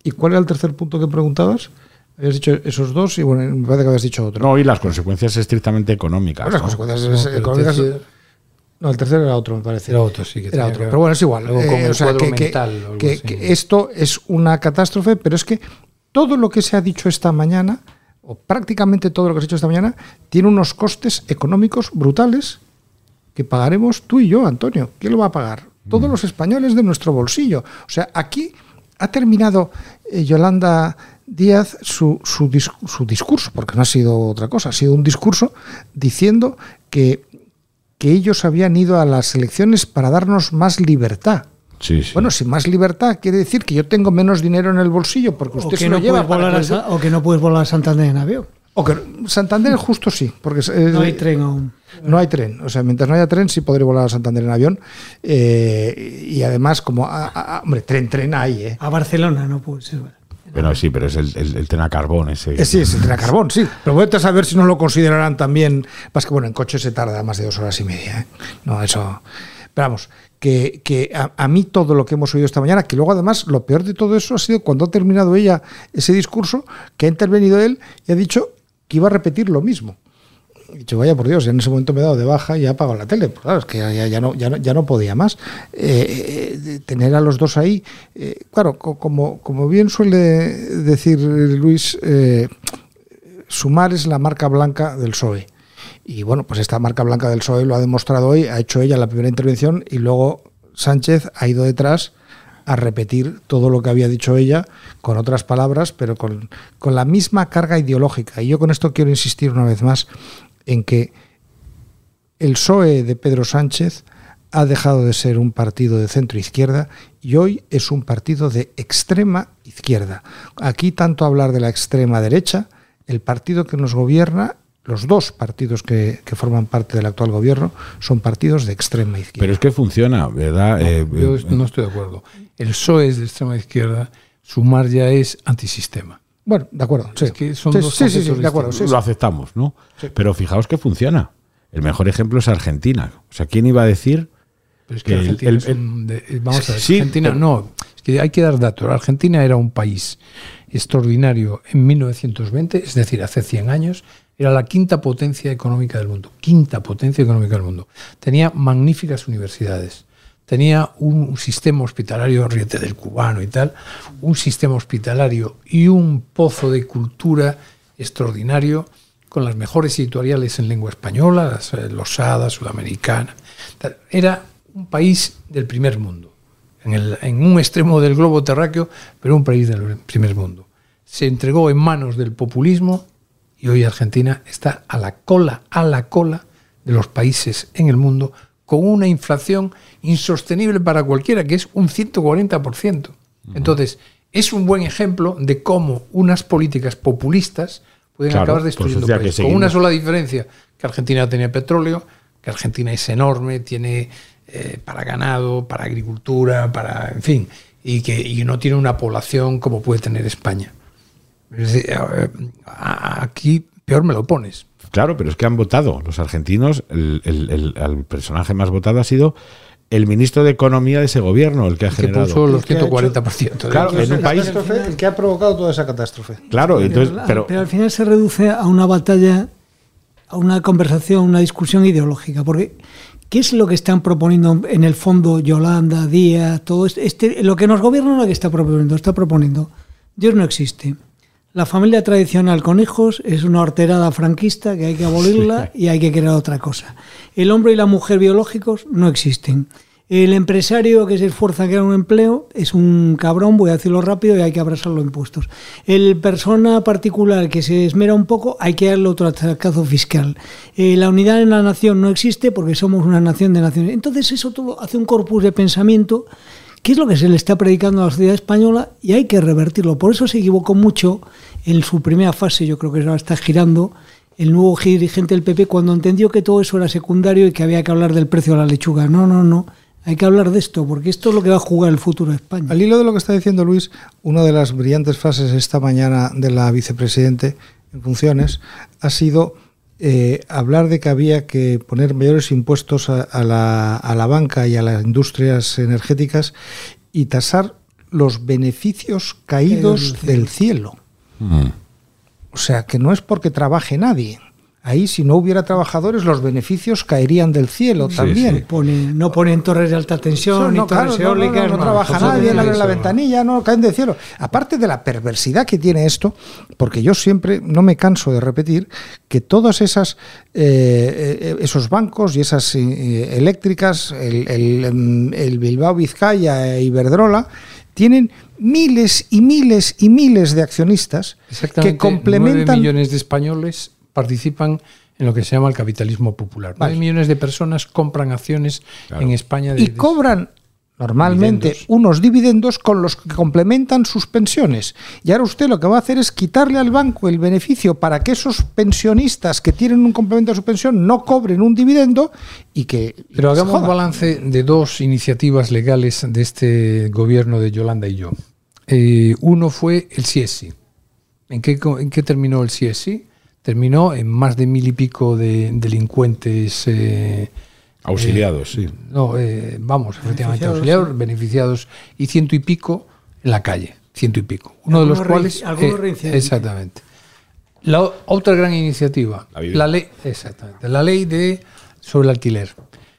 ¿Y cuál era el tercer punto que preguntabas? Habías dicho esos dos y bueno, me parece que habías dicho otro. No, y las consecuencias estrictamente económicas. Bueno, las ¿no? consecuencias No, económicas. tercero- No, el tercero era otro, me parece. Era otro, sí, que Era otro. que Pero bueno, es igual. Eh, el o sea, cuadro que, que- mental o algo que- así. que esto es una catástrofe, pero es que todo lo que se ha dicho esta mañana, o prácticamente todo lo que se ha dicho esta mañana, tiene unos costes económicos brutales que pagaremos tú y yo, Antonio. ¿Quién lo va a pagar? Todos los españoles de nuestro bolsillo. O sea, aquí ha terminado eh, Yolanda Díaz su, su, dis- su discurso, porque no ha sido otra cosa, ha sido un discurso diciendo que, que ellos habían ido a las elecciones para darnos más libertad. Sí, sí. Bueno, si más libertad quiere decir que yo tengo menos dinero en el bolsillo porque O usted que, se no lo lleva puedes para a o que no puedes volar a Santander en avión. O que Santander justo sí, porque es- No hay tren aún. no hay tren. O sea, mientras no haya tren, sí podré volar a Santander en avión. Eh, y además, como. a- a- a- hombre, tren, tren hay, ¿eh? A Barcelona no puede ser. Bueno, sí, pero es el, el, el tren a carbón ese. Eh, Sí, es el tren a carbón, sí. Pero voy a saber si no lo considerarán también. Más que bueno, en coche se tarda más de dos horas y media. ¿eh? No, eso. Pero vamos, que, que a, a mí todo lo que hemos oído esta mañana, que luego además lo peor de todo eso ha sido cuando ha terminado ella ese discurso, que ha intervenido él y ha dicho iba a repetir lo mismo. He dicho, vaya por Dios, en ese momento me he dado de baja y he apagado la tele. Pues claro, es que ya, no, ya, no, ya no podía más. Eh, eh, tener a los dos ahí, eh, claro, co- como, como bien suele decir Luis, eh, sumar es la marca blanca del PSOE. Y bueno, pues esta marca blanca del PSOE lo ha demostrado hoy, ha hecho ella la primera intervención y luego Sánchez ha ido detrás a repetir todo lo que había dicho ella con otras palabras, pero con, con la misma carga ideológica. Y yo con esto quiero insistir una vez más en que el PSOE de Pedro Sánchez ha dejado de ser un partido de centro izquierda y hoy es un partido de extrema izquierda. Aquí tanto hablar de la extrema derecha, el partido que nos gobierna, los dos partidos que, que forman parte del actual gobierno son partidos de extrema izquierda. Pero es que funciona, ¿verdad? Eh, Yo eh, no estoy de acuerdo. El PSOE es de extrema izquierda, Sumar ya es antisistema. bueno, de acuerdo. Sí, que son Sí, dos sí, sí, sí, conceptos de acuerdo. sí, lo aceptamos, ¿no? Pero fijaos que funciona. El mejor ejemplo es Argentina. O sea, ¿quién iba a decir Pero es que Argentina el- es un de- vamos a ver, Sí, Argentina pero- no, es que hay que dar datos. Argentina era un país extraordinario en 1920, es decir, hace 100 años, era la quinta potencia económica del mundo, quinta potencia económica del mundo. Tenía magníficas universidades, tenía un, sistema hospitalario, ríete del cubano y tal, un sistema hospitalario y un pozo de cultura extraordinario con las mejores editoriales en lengua española, las eh, Losada, Sudamericana. Era un país del primer mundo, en un extremo del globo terráqueo, pero un país del primer mundo. Se entregó en manos del populismo y hoy Argentina está a la cola, a la cola de los países en el mundo con una inflación insostenible para cualquiera, que es un 140%. Entonces, es un buen ejemplo de cómo unas políticas populistas pueden Claro, acabar pues, destruyendo que países. Con una sola diferencia, que Argentina tenía petróleo, que Argentina es enorme, tiene eh, para ganado, para agricultura, para, en fin, y que y no tiene una población como puede tener España. Es decir, eh, a- aquí peor me lo pones. Claro, pero es que han votado los argentinos. El, el- el- el personaje más votado ha sido el ministro de Economía de ese gobierno, el que ha que generado. puso los El que ha hecho- 140%. Claro, en un país. El que ha provocado toda esa catástrofe. Claro, entonces, pero, pero al final se reduce a una batalla, a una conversación, una discusión ideológica. Porque, ¿qué es lo que están proponiendo en el fondo Yolanda, Díaz, todo este, este- lo que nos gobierna lo que está proponiendo? Está proponiendo, Dios no existe. La familia tradicional con hijos es una horterada franquista que hay que abolirla y hay que crear otra cosa. El hombre y la mujer biológicos no existen. El empresario que se esfuerza en crear un empleo es un cabrón, voy a decirlo rápido, y hay que abrazar los impuestos. El persona particular que se esmera un poco, hay que darle otro atracazo fiscal. Eh, la unidad en la nación no existe porque somos una nación de naciones. Entonces eso todo hace un corpus de pensamiento que es lo que se le está predicando a la sociedad española y hay que revertirlo. Por eso se equivocó mucho en su primera fase, yo creo que ahora está girando, el nuevo dirigente del PP cuando entendió que todo eso era secundario y que había que hablar del precio de la lechuga. No, no, no. Hay que hablar de esto, porque esto es lo que va a jugar el futuro de España. Al hilo de lo que está diciendo Luis, una de las brillantes frases esta mañana de la vicepresidente en funciones ha sido eh, hablar de que había que poner mayores impuestos a, a la, a la banca y a las industrias energéticas y tasar los beneficios caídos del cielo. Mm. O sea, que no es porque trabaje nadie. Ahí, si no hubiera trabajadores, los beneficios caerían del cielo también. sí. Pone, no ponen torres de alta tensión, No, ni torres claro, eólicas. no, no no. trabaja nadie, abren la ventanilla, no, caen del cielo. Aparte de la perversidad que tiene esto, porque yo siempre no me canso de repetir que todas esas eh, eh, esos bancos y esas eh, eléctricas, el, el, el Bilbao Vizcaya e Iberdrola, tienen miles y miles y miles de accionistas que complementan 9 millones de españoles participan en lo que se llama el capitalismo popular. Vale. 9 millones de personas compran acciones Claro. en España. de- y cobran normalmente Dividendos. unos dividendos con los que complementan sus pensiones. Y ahora usted lo que va a hacer es quitarle al banco el beneficio para que esos pensionistas que tienen un complemento a su pensión no cobren un dividendo y que... Pero hagamos jodan. balance de dos iniciativas legales de este gobierno de Yolanda y yo. Eh, uno fue el CSI. ¿En qué, ¿En qué terminó el CSI? Terminó en más de mil y pico de delincuentes. eh, auxiliados, sí. no, eh, vamos, efectivamente, auxiliados, beneficiados y ciento y pico en la calle, ciento y pico. Uno de los cuales. algunos eh, reincidentes. exactamente. La otra gran iniciativa, La ley, exactamente, la ley de sobre el alquiler.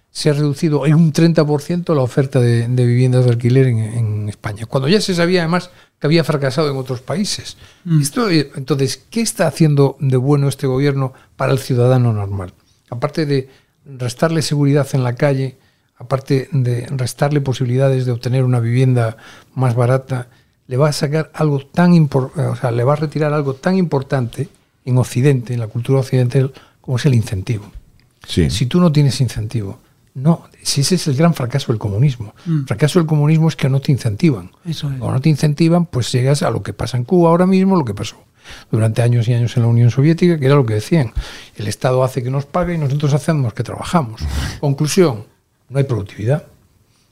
Se ha reducido en un 30% la oferta de, de viviendas de alquiler en, en España, cuando ya se sabía además que había fracasado en otros países. Esto, eh, entonces, ¿qué está haciendo de bueno este gobierno para el ciudadano normal? Aparte de restarle seguridad en la calle, aparte de restarle posibilidades de obtener una vivienda más barata, le va a sacar algo tan importante, o sea, le va a retirar algo tan importante en Occidente, en la cultura occidental, como es el incentivo. Sí. Si tú no tienes incentivo, no, si ese es el gran fracaso del comunismo. Mm. El fracaso del comunismo es que no te incentivan. Eso es. Cuando no te incentivan, pues llegas a lo que pasa en Cuba ahora mismo, lo que pasó durante años y años en la Unión Soviética, que era lo que decían. El Estado hace que nos pague y nosotros hacemos que trabajamos. Conclusión, no hay productividad.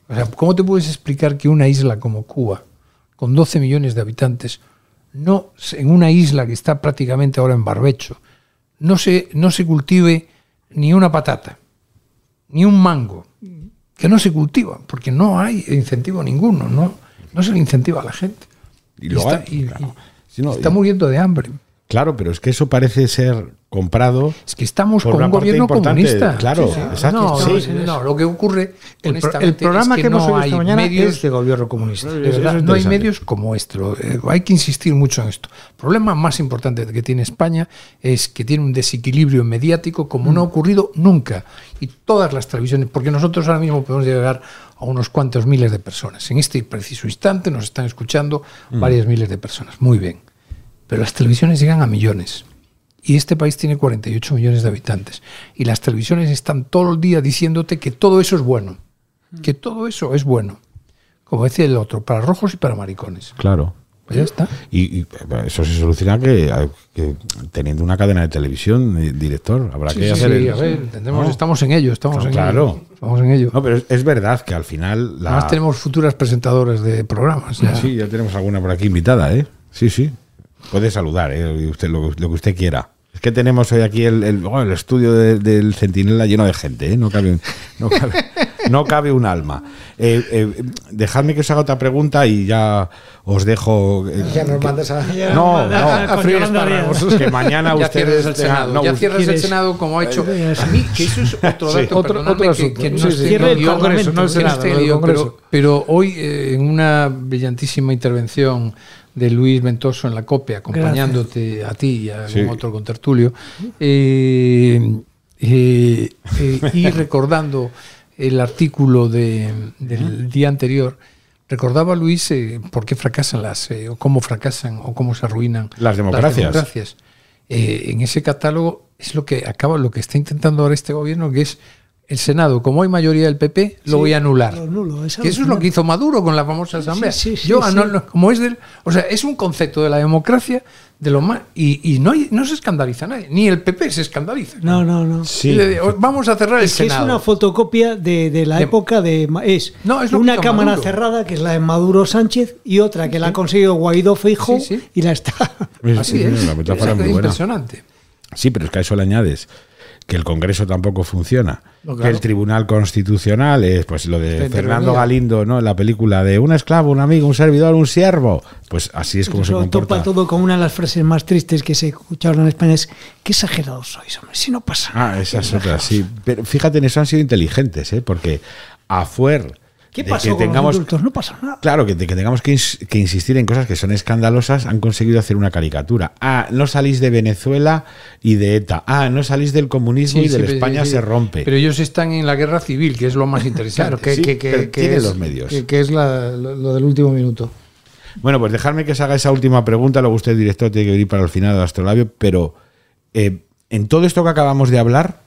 O sea, ¿cómo te puedes explicar que una isla como Cuba, con 12 millones de habitantes, no en una isla que está prácticamente ahora en barbecho, no se, no se cultive ni una patata, ni un mango, que no se cultiva, porque no hay incentivo ninguno, no, no se le incentiva a la gente. Y luego está, hay- y- claro. y Sí, no, está y- muriendo de hambre. Claro, pero es que eso parece ser comprado. Es que estamos con un gobierno comunista. claro, exacto. No, Sí. no, sí, no, lo que ocurre El, el programa es que, que, hemos no hay esta mañana medios es de gobierno comunista. De Eso verdad, es no hay medios como esto. Eh, hay que insistir mucho en esto. El problema más importante que tiene España es que tiene un desequilibrio mediático como no ha ocurrido nunca. Y todas las televisiones, porque nosotros ahora mismo podemos llegar a unos cuantos miles de personas. En este preciso instante nos están escuchando varias miles de personas. Muy bien. Pero las televisiones llegan a millones. Y este país tiene 48 millones de habitantes. Y las televisiones están todo el día diciéndote que todo eso es bueno. Que todo eso es bueno. Como decía el otro, para rojos y para maricones. Claro. Pues ya está. Y, y eso se soluciona que, que teniendo una cadena de televisión, eh, director, habrá que Sí, hacer. sí, el- a ver, entendemos, ¿no? estamos en ello, estamos No, en claro. ello. Estamos en ello. No, pero es, es verdad que al final. La... Además tenemos futuras presentadoras de programas. ya. Sí, ya tenemos alguna por aquí invitada, ¿eh? Sí, sí. Puede saludar, ¿eh? Usted, lo, lo que usted quiera. Es que tenemos hoy aquí el, el, oh, el estudio de- del Centinela lleno de gente, ¿eh? No cabe, un- no cabe, no cabe un alma. Eh, eh, dejadme que os haga otra pregunta y ya os dejo. eh, Ya nos que- mandas a... No, no. A espárragos. que mañana Ya ustedes cierres el Senado, no, ya cierres el. Senado como ha hecho. A mí, que eso es otro Sí. dato, Otro- perdonadme otro que, asunto. que no Sí, esté sí. en Cierre el Congreso, no el Senado. Pero, pero hoy, eh, en una brillantísima intervención de Luis Ventoso en la COPE, acompañándote a ti y a Sí. algún otro contertulio, eh, eh, eh, y recordando el artículo de- del día anterior, recordaba Luis eh, por qué fracasan las, eh, o cómo fracasan o cómo se arruinan Las democracias. democracias. Eh, en ese catálogo es lo que acaba, lo que está intentando ahora este gobierno, que es el Senado, como hay mayoría del PP, lo Sí, voy a anular. lo anulo, es que eso es lo que hizo Maduro con la famosa asamblea. sí, sí, Yo, como es del, o sea, es un concepto de la democracia de lo más y, y no hay- no se escandaliza nadie, ni el PP se escandaliza. No, no, no. Le vamos a cerrar el Es que es Senado. una fotocopia de, de la De- época de. Es, No, es una cámara Maduro. cerrada, que es la de Maduro Sánchez, y otra que la ha conseguido Guaidó Feijóo Sí, sí. y la está. Así Sí, es. La Es es muy buena. impresionante. Sí, pero es que a eso le añades que el Congreso tampoco funciona, No, que el Tribunal Constitucional es pues lo de Está Fernando. Galindo, ¿no? En la película de un esclavo, un amigo, un servidor, un siervo. Pues así es como se Eso comporta. topa todo con una de las frases más tristes que se escucharon en España: es qué exagerados sois, hombre, si no pasa nada. Ah, esas otras, sí. Pero fíjate, en eso han sido inteligentes, ¿eh? Porque a fuer ¿Qué pasó que con tengamos los? No pasa nada. Claro, que, que tengamos que, ins- que insistir en cosas que son escandalosas, han conseguido hacer una caricatura. Ah, no salís de Venezuela y de ETA. Ah, no salís del comunismo Sí, y de sí, España sí. se rompe. Pero ellos están en la guerra civil, que es lo más interesante. Claro, que, Sí, que, que, pero que tiene es, los medios. que, es la- lo, lo del último minuto. Bueno, pues dejadme que os haga esa última pregunta. Luego usted, director, tiene que venir para el final del astrolabio. Pero eh, en todo esto que acabamos de hablar,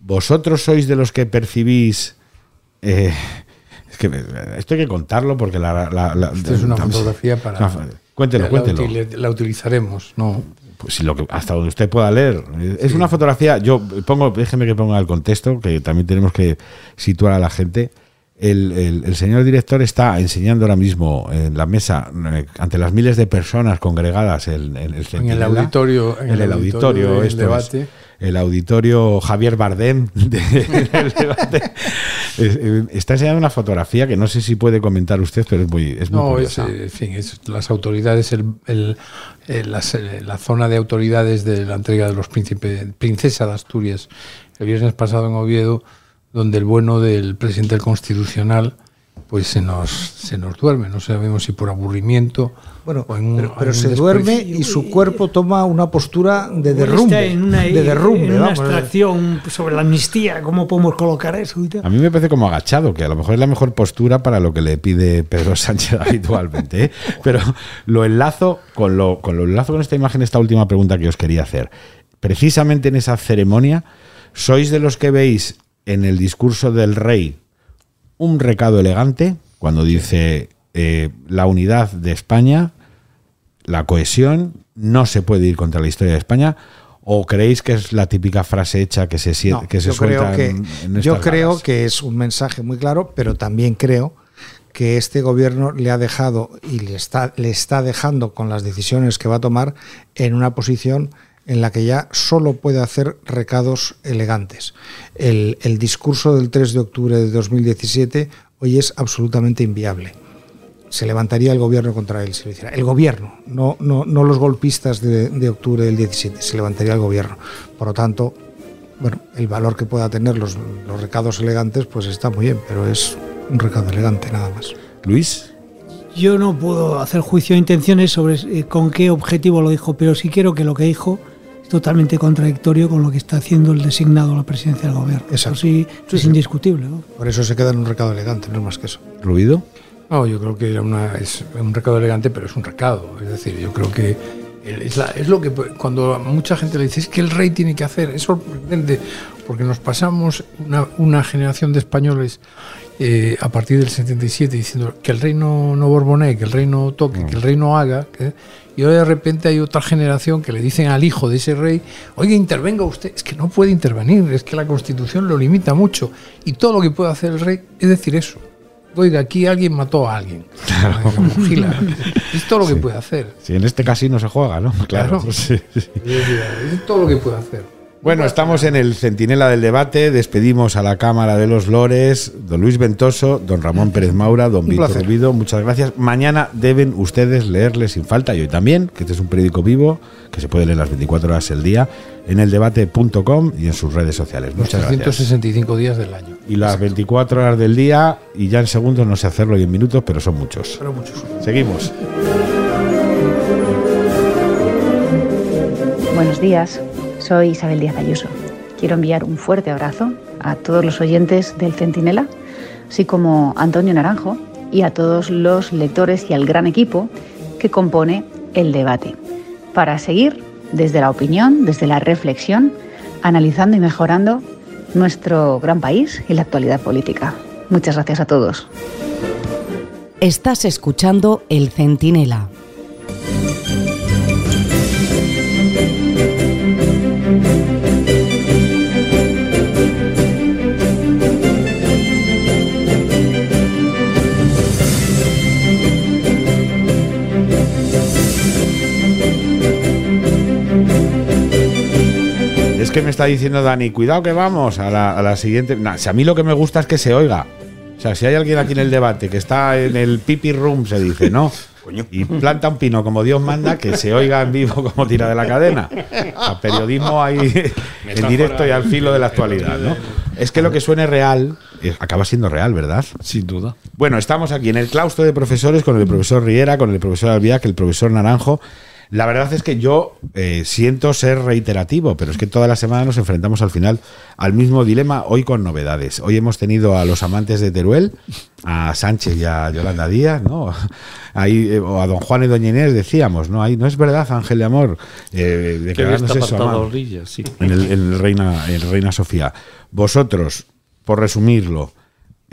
¿vosotros sois de los que percibís... eh, que esto hay que contarlo porque la... la- la- Esto es una fotografía para. Una Cuéntelo, la, cuéntelo. util- la utilizaremos, ¿no? Pues si lo que, hasta donde usted pueda leer. Es una fotografía, yo pongo, déjeme que ponga el contexto, que también tenemos que situar a la gente. El, el- el señor director está enseñando ahora mismo en la mesa, eh, ante las miles de personas congregadas en, en el En el auditorio, en el auditorio, esto es, debate. el auditorio Javier Bardem de- del debate. Es- eh, Está enseñando una fotografía que no sé si puede comentar usted, pero es muy, es muy No, es, curiosa. eh, en fin, es las autoridades, el, el- eh, la zona de autoridades de la entrega de los príncipes, princesa de Asturias, el viernes pasado en Oviedo, donde el bueno del presidente del Constitucional pues se nos, se nos duerme, no sabemos si por aburrimiento Bueno, o en un- pero, pero en un se duerme y su cuerpo toma una postura de derrumbe. está en una, de derrumbe, en una vamos. abstracción sobre la amnistía, ¿cómo podemos colocar eso? y tal? A mí me parece como agachado, que a lo mejor es la mejor postura para lo que le pide Pedro Sánchez habitualmente. ¿eh? Pero lo enlazo con lo, con lo enlazo con esta imagen, esta última pregunta que os quería hacer. Precisamente en esa ceremonia, ¿sois de los que veis en el discurso del rey un recado elegante cuando dice eh, la unidad de España, la cohesión, no se puede ir contra la historia de España? ¿O creéis que es la típica frase hecha que se, sie- No, que se yo creo que, en, en yo creo galas? que es un mensaje muy claro, pero también creo que este gobierno le ha dejado y le está, le está dejando con las decisiones que va a tomar en una posición en la que ya solo puede hacer recados elegantes. El, el discurso del 3 de octubre de 2017 hoy es absolutamente inviable. Se levantaría el gobierno contra él si lo hiciera. El gobierno, no, no, no los golpistas de, de octubre del 17, se levantaría el gobierno. Por lo tanto, bueno, el valor que pueda tener los, los recados elegantes, pues está muy bien, pero es un recado elegante nada más. Luis, Yo no puedo hacer juicio de intenciones sobre eh, con qué objetivo lo dijo, pero sí quiero que lo que dijo totalmente contradictorio con lo que está haciendo el designado a la presidencia del gobierno. Eso sí, eso es indiscutible. ¿no? Por eso se queda en un recado elegante, no es más que eso. ruido. No, yo creo que era una, es un recado elegante, pero es un recado. Es decir, yo creo que es, la- es lo que cuando a mucha gente le dice es que el rey tiene que hacer, es sorprendente, porque nos pasamos una, una generación de españoles eh, a partir del 77 diciendo que el rey no, no borbonee, que el rey no toque, que el rey no haga. que- y ahora de repente hay otra generación que le dicen al hijo de ese rey, oiga, intervenga usted. Es que no puede intervenir, es que la constitución lo limita mucho. Y todo lo que puede hacer el rey es decir eso. Oiga, aquí alguien mató a alguien. Gila. Es todo lo que puede hacer. Si en este casino se juega, ¿no? Claro. Claro. sí, sí. Es todo lo que puede hacer. Bueno, estamos en el centinela del debate. Despedimos a la Cámara de los Lores, don Luis Ventoso, don Ramón Pérez Maura, don Víctor. Rubido. Muchas gracias. Mañana deben ustedes leerle sin falta, y hoy también, que este es un periódico vivo, que se puede leer las 24 horas del día, en eldebate.com y en sus redes sociales. Muchas gracias. 365 días del año. Y las 24 horas del día, y ya en segundos no sé hacerlo y en minutos, pero son muchos. Pero muchos. Seguimos. Buenos días, soy Isabel Díaz Ayuso. Quiero enviar un fuerte abrazo a todos los oyentes del Centinela, así como a Antonio Naranjo y a todos los lectores y al gran equipo que compone el debate, para seguir desde la opinión, desde la reflexión, analizando y mejorando nuestro gran país y la actualidad política. Muchas gracias a todos. Estás escuchando El Centinela. Es que me está diciendo Dani, cuidado que vamos a la, a la siguiente. Nah, si a mí lo que me gusta es que se oiga. O sea, si hay alguien aquí en el debate que está en el pipi room, se dice, ¿no? Y planta un pino como Dios manda, que se oiga en vivo como tira de la cadena. A periodismo ahí en directo y al filo de la actualidad, ¿no? Es que lo que suene real eh, acaba siendo real, ¿verdad? Sin duda. Bueno, estamos aquí en el claustro de profesores con el profesor Riera, con el profesor Albiac, el profesor Naranjo. La verdad es que yo eh, siento ser reiterativo, pero es que toda la semana nos enfrentamos al final al mismo dilema, hoy con novedades. Hoy hemos tenido a los amantes de Teruel, a Sánchez y a Yolanda Díaz, ¿no? Ahí, eh, o a don Juan y doña Inés decíamos, ¿no? Ahí no es verdad, Ángel de Amor, eh, Que está su apartado a orilla, sí. en el, en el Reina, en Reina Sofía. Vosotros, por resumirlo,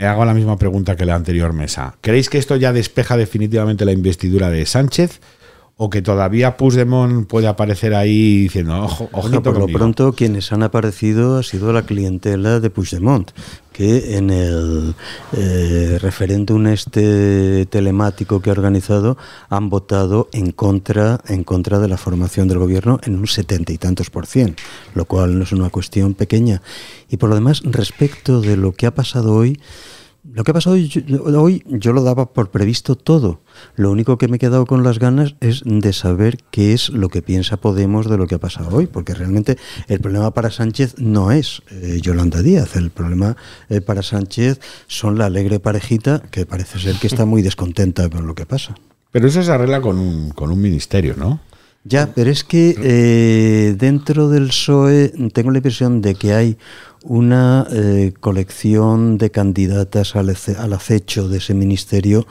hago la misma pregunta que la anterior mesa. ¿Creéis que esto ya despeja definitivamente la investidura de Sánchez? O que todavía Puigdemont puede aparecer ahí diciendo, ojo, ojito por lo conmigo"? pronto quienes han aparecido ha sido la clientela de Puigdemont, que en el eh, referéndum este telemático que ha organizado han votado en contra, en contra de la formación del gobierno en un setenta y tantos por cien, lo cual no es una cuestión pequeña. Y por lo demás, respecto de lo que ha pasado hoy, lo que ha pasado hoy, yo- hoy yo lo daba por previsto todo. Lo único que me he quedado con las ganas es de saber qué es lo que piensa Podemos de lo que ha pasado hoy, porque realmente el problema para Sánchez no es eh, Yolanda Díaz, el problema eh, para Sánchez son la alegre parejita que parece ser que está muy descontenta con lo que pasa. Pero eso se arregla con un, con un ministerio, ¿no? Ya, pero es que eh, dentro del PSOE tengo la impresión de que hay una eh, colección de candidatas al, ace- al acecho de ese ministerio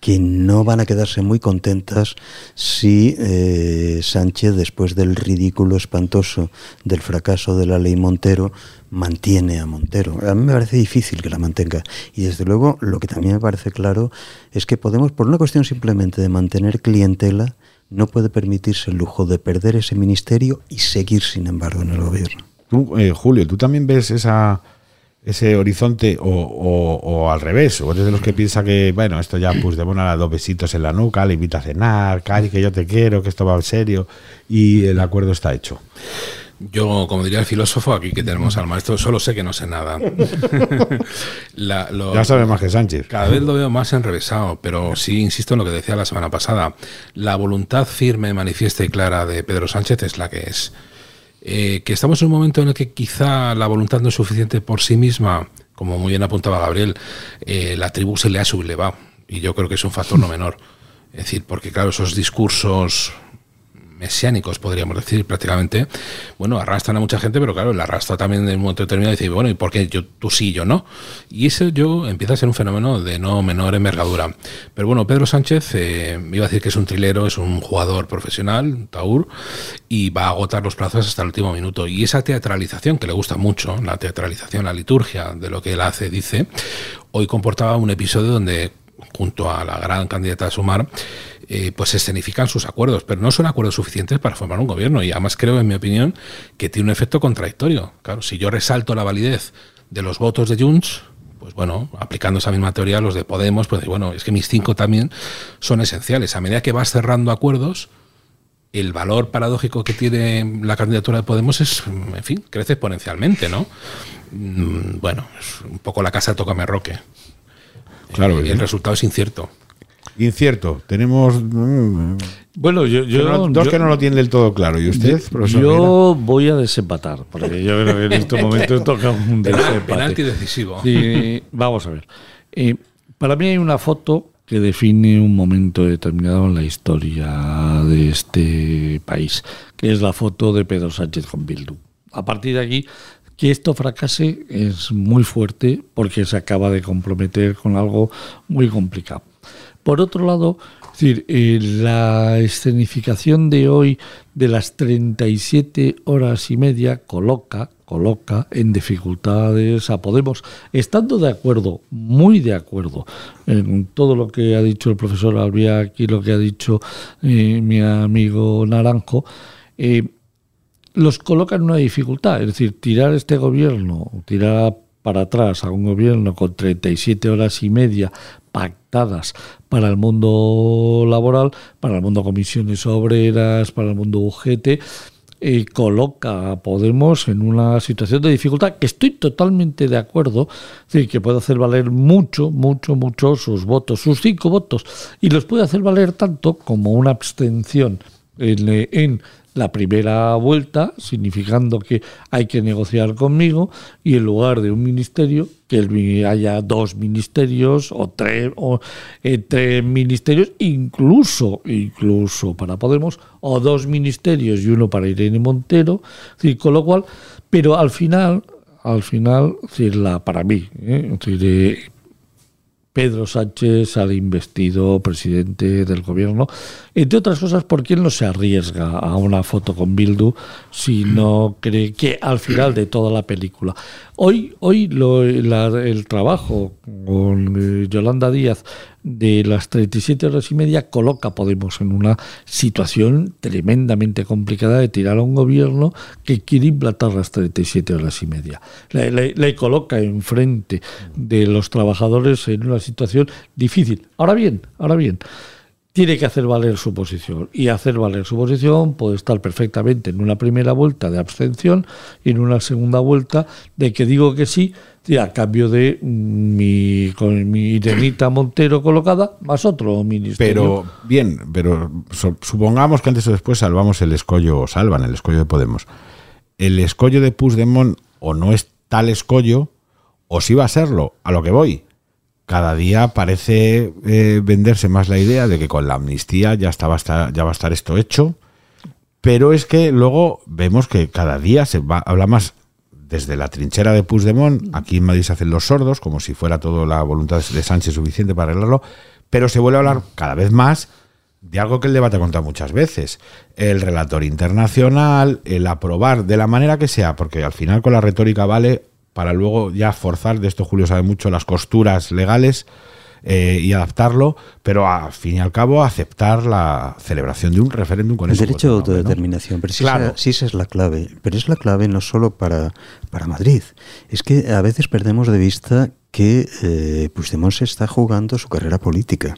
que no van a quedarse muy contentas si eh, Sánchez, después del ridículo espantoso del fracaso de la ley Montero, mantiene a Montero. A mí me parece difícil que la mantenga. Y desde luego, lo que también me parece claro es que Podemos, por una cuestión simplemente de mantener clientela, no puede permitirse el lujo de perder ese ministerio y seguir, sin embargo, en el gobierno. Tú, eh, Julio, ¿tú también ves esa, ese horizonte o, o- al revés? ¿O eres de los que piensa que, bueno, esto ya, pues, de a dos besitos en la nuca, le invita a cenar, Cari, que yo te quiero, que esto va en serio y el acuerdo está hecho? Yo, como diría el filósofo, aquí que tenemos al maestro, solo sé que no sé nada. La- lo- Ya sabe más que Sánchez. Cada vez lo veo más enrevesado, pero sí insisto en lo que decía la semana pasada. La voluntad firme, manifiesta y clara de Pedro Sánchez es la que es. Eh, que estamos en un momento en el que quizá la voluntad no es suficiente por sí misma, como muy bien apuntaba Gabriel, eh, la tribu se le ha sublevado. Y yo creo que es un factor no menor. Es decir, porque claro, esos discursos mesiánicos, podríamos decir, prácticamente, bueno, arrastran a mucha gente, pero claro, la arrastra también en un momento determinado y dice, bueno, ¿y por qué yo, tú sí, yo no? Y ese yo empieza a ser un fenómeno de no menor envergadura. Pero bueno, Pedro Sánchez, eh, iba a decir que es un trilero, es un jugador profesional, Taur, y va a agotar los plazos hasta el último minuto. Y esa teatralización, que le gusta mucho, la teatralización, la liturgia de lo que él hace, dice, hoy comportaba un episodio donde junto a la gran candidata a Sumar, eh, pues se escenifican sus acuerdos, pero no son acuerdos suficientes para formar un gobierno. Y además creo, en mi opinión, que tiene un efecto contradictorio. Claro, si yo resalto la validez de los votos de Junts, pues bueno, aplicando esa misma teoría, los de Podemos, pues bueno, es que mis cinco también son esenciales. A medida que vas cerrando acuerdos, el valor paradójico que tiene la candidatura de Podemos es, en fin, crece exponencialmente, ¿no? Mm, Bueno, es un poco la casa toca roque. Claro, y el resultado es incierto. Incierto. Tenemos mm, Bueno, yo, que yo- no- dos yo- que no lo tienen del todo claro. ¿Y usted, yo- profesor? Yo voy a desempatar, porque yo creo que en estos momentos toca un desempate. penalti decisivo. Sí, vamos a ver. Eh, para mí hay una foto que define un momento determinado en la historia de este país, que es la foto de Pedro Sánchez con Bildu. A partir de aquí, que esto fracase es muy fuerte porque se acaba de comprometer con algo muy complicado. Por otro lado, es decir, eh, la escenificación de hoy de las 37 horas y media coloca, coloca en dificultades a Podemos, estando de acuerdo, muy de acuerdo, en todo lo que ha dicho el profesor Albiac y lo que ha dicho eh, mi amigo Naranjo, eh, los coloca en una dificultad. Es decir, tirar este gobierno, tirar para atrás a un gobierno con 37 horas y media pactadas para el mundo laboral, para el mundo comisiones obreras, para el mundo UGT, eh, coloca a Podemos en una situación de dificultad que estoy totalmente de acuerdo, es decir, que puede hacer valer mucho, mucho, mucho sus votos, sus cinco votos, y los puede hacer valer tanto como una abstención en, en la primera vuelta, significando que hay que negociar conmigo, y en lugar de un ministerio, que haya dos ministerios o tres, o eh, tres ministerios, incluso, incluso para Podemos, o dos ministerios y uno para Irene Montero, decir, con lo cual, pero al final, al final, es decir, la, para mí, ¿eh? Decir, eh, Pedro Sánchez sale investido presidente del gobierno, entre otras cosas porque él no se arriesga a una foto con Bildu si no cree que al final de toda la película. Hoy, hoy lo, el trabajo con eh, Yolanda Díaz de las 37 horas y media coloca a Podemos en una situación tremendamente complicada de tirar a un gobierno que quiere implantar las 37 horas y media. Le, le coloca enfrente de los trabajadores en una situación difícil. Ahora bien, ahora bien tiene que hacer valer su posición. Y hacer valer su posición puede estar perfectamente en una primera vuelta de abstención y en una segunda vuelta de que digo que sí, a cambio de mi, con mi Irenita Montero colocada, más otro ministerio. Pero, bien, pero supongamos que antes o después salvamos el escollo, o salvan el escollo de Podemos. El escollo de Puigdemont o no es tal escollo, o sí va a serlo, a lo que voy cada día parece eh, venderse más la idea de que con la amnistía ya, está, va ya va a estar esto hecho, pero es que luego vemos que cada día se va, habla más desde la trinchera de Puigdemont, aquí en Madrid se hacen los sordos, como si fuera toda la voluntad de Sánchez suficiente para arreglarlo, pero se vuelve a hablar cada vez más de algo que el debate ha contado muchas veces, el relator internacional, el aprobar de la manera que sea, porque al final con la retórica vale para luego ya forzar, de esto Julio sabe mucho, las costuras legales eh, y adaptarlo, pero a fin y al cabo aceptar la celebración de un referéndum con el derecho de autodeterminación. Pero claro. sí esa es la clave. Pero es la clave no solo para, para Madrid. Es que a veces perdemos de vista que eh, Puigdemont se está jugando su carrera política.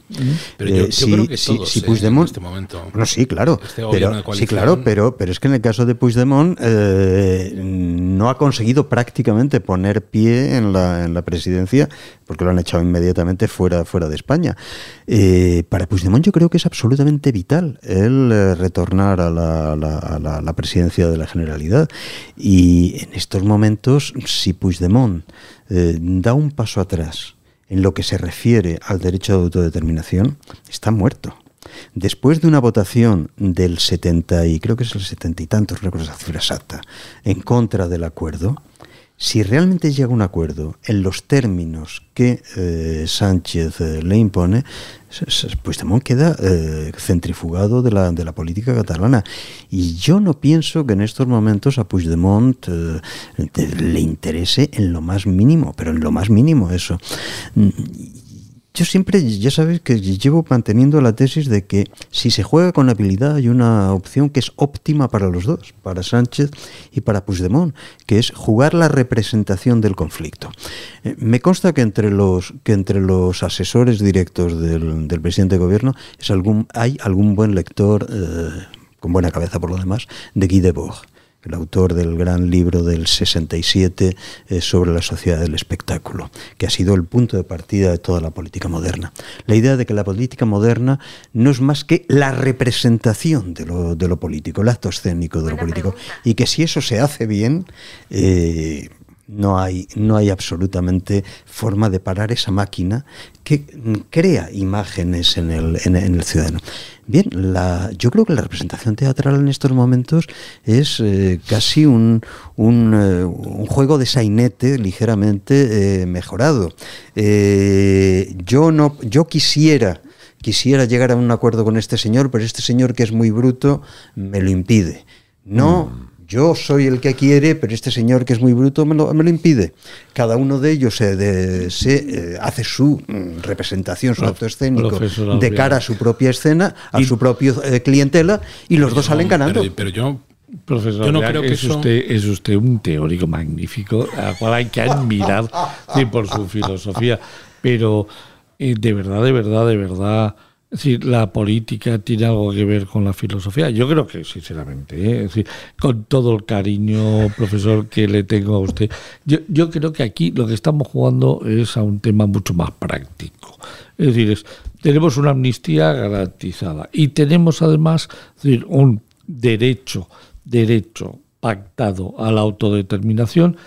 Pero yo, eh, creo que sí, si, Puigdemont, en este momento. No, sí, claro. Este pero, sí, claro, pero, pero es que en el caso de Puigdemont eh, no ha conseguido prácticamente poner pie en la, en la presidencia porque lo han echado inmediatamente fuera, fuera de España. Eh, para Puigdemont yo creo que es absolutamente vital el retornar a la, a la presidencia de la Generalidad. Y en estos momentos, si Puigdemont eh, da un paso atrás en lo que se refiere al derecho de autodeterminación, está muerto. Después de una votación del 70 y creo que es el 70 y tantos, recuerdo la cifra exacta, en contra del acuerdo, si realmente llega un acuerdo en los términos que eh, Sánchez eh, le impone, Puigdemont queda eh, centrifugado de la, política catalana. Y yo no pienso que en estos momentos a Puigdemont le interese en lo más mínimo, pero en lo más mínimo eso. Yo siempre, ya sabéis que llevo manteniendo la tesis de que si se juega con habilidad hay una opción que es óptima para los dos, para Sánchez y para Puigdemont, que es jugar la representación del conflicto. Eh, me consta que entre los, que entre los asesores directos del, presidente de gobierno es algún, hay algún buen lector, eh, con buena cabeza por lo demás, de Guy Debord el autor del gran libro del 67 eh, sobre la sociedad del espectáculo, que ha sido el punto de partida de toda la política moderna. La idea de que la política moderna no es más que la representación de lo, de lo político, el acto escénico de lo político, y que si eso se hace bien, eh, no hay, no hay absolutamente forma de parar esa máquina que crea imágenes en el, en, el ciudadano. Bien, yo creo que la representación teatral en estos momentos es eh, casi un, un, eh, un, juego de sainete ligeramente eh, mejorado. yo, no, yo quisiera quisiera llegar a un acuerdo con este señor, pero este señor que es muy bruto me lo impide. No, mm yo soy el que quiere, pero este señor que es muy bruto me lo, me lo impide. Cada uno de ellos se, eh, hace su mm, representación, su acto escénico de cara a su propia escena, a su propio eh, clientela, y los dos salen ganando. Pero, yo Profesor, yo no creo que es, usted, es usted un teórico magnífico, al cual hay que admirar por su filosofía. Pero eh, de verdad, de verdad, de verdad, es decir, la política tiene algo que ver con la filosofía. Yo creo que, sinceramente, ¿eh? es decir, con todo el cariño, profesor, que le tengo a usted, yo, yo creo que aquí lo que estamos jugando es a un tema mucho más práctico. Es decir, tenemos una amnistía garantizada y tenemos además un derecho, derecho pactado a la autodeterminación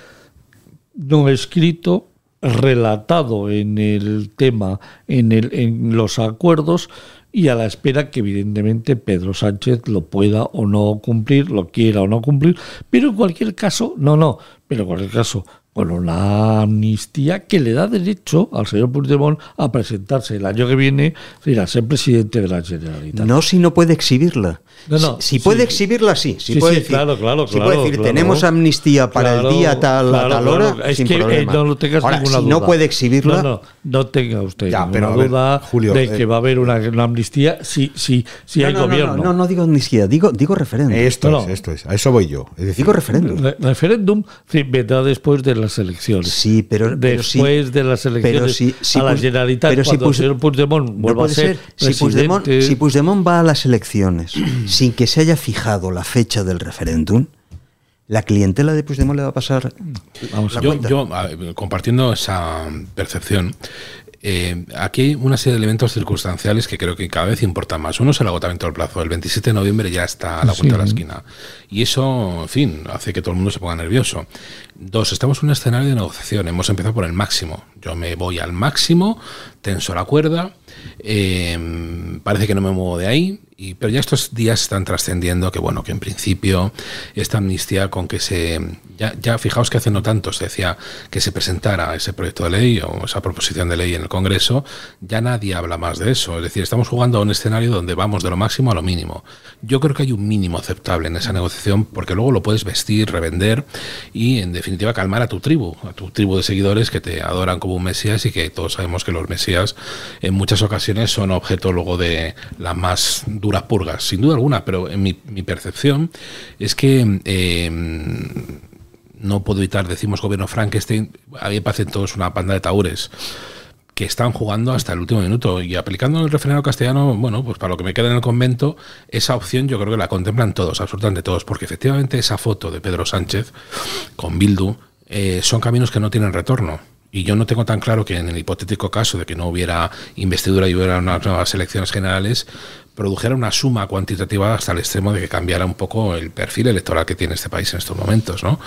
no escrito relatado en el tema, en, el, en los acuerdos y a la espera que evidentemente Pedro Sánchez lo pueda o no cumplir, lo quiera o no cumplir, pero en cualquier caso, no, no, pero en cualquier caso, con una amnistía que le da derecho al señor Puigdemont a presentarse el año que viene a ser presidente de la Generalitat. No si no puede exhibirla. No, no, si, si sí. puede exhibirla, sí. Si Sí, puede sí, decir, claro, claro, si puede claro, decir, claro. tenemos amnistía para Claro, el día tal claro, a tal claro. hora, Es sin que eh, problema. no lo tengas Ahora, ninguna si duda. no puede exhibirla, No, no, no tenga usted Ya, ninguna pero a ver, duda Julio, de eh, que va a haber una, una amnistía si, si, si no, hay no, no, gobierno. No, no, no digo amnistía, digo, digo referéndum. Esto No, es, no. esto es. A eso voy yo. Es decir, Digo referéndum. Re- referéndum sí, vendrá después de las elecciones. Sí, pero, pero si- después de las elecciones pero si, si a la Generalitat, pero si cuando el Puig- señor Puigdemont no vuelva a puede ser, Si Puigdemont, si Puigdemont va a las elecciones sin que se haya fijado la fecha del referéndum, la clientela de Puigdemont le va a pasar vamos. Yo, cuenta. yo, compartiendo esa percepción, eh, aquí hay una serie de elementos circunstanciales que creo que cada vez importan más. Uno es el agotamiento del plazo. El 27 de noviembre ya está a la vuelta de la esquina. Y eso, en fin, hace que todo el mundo se ponga nervioso. Dos, estamos en un escenario de negociación. Hemos empezado por el máximo. Yo me voy al máximo, tenso la cuerda, eh, parece que no me muevo de ahí. Y, pero ya estos días están trascendiendo que, bueno, que en principio esta amnistía con que se... Ya, ya fijaos que hace no tanto se decía que se presentara ese proyecto de ley o esa proposición de ley en el Congreso, ya nadie habla más de eso. Es decir, estamos jugando a un escenario donde vamos de lo máximo a lo mínimo. Yo creo que hay un mínimo aceptable en esa negociación porque luego lo puedes vestir, revender y, en definitiva, calmar a tu tribu, a tu tribu de seguidores que te adoran como un mesías y que todos sabemos que los mesías en muchas ocasiones son objeto luego de las más duras purgas, sin duda alguna, pero en mi, percepción es que eh, no puedo evitar, decimos gobierno Frankenstein, a mí me parecen todos una panda de taures que están jugando hasta el último minuto y aplicando el refrenero castellano, bueno, pues para lo que me queda en el convento, esa opción yo creo que la contemplan todos, absolutamente todos, porque efectivamente esa foto de Pedro Sánchez con Bildu eh, son caminos que no tienen retorno. Y yo no tengo tan claro que en el hipotético caso de que no hubiera investidura y hubiera unas nuevas elecciones generales, produjera una suma cuantitativa hasta el extremo de que cambiara un poco el perfil electoral que tiene este país en estos momentos, ¿no?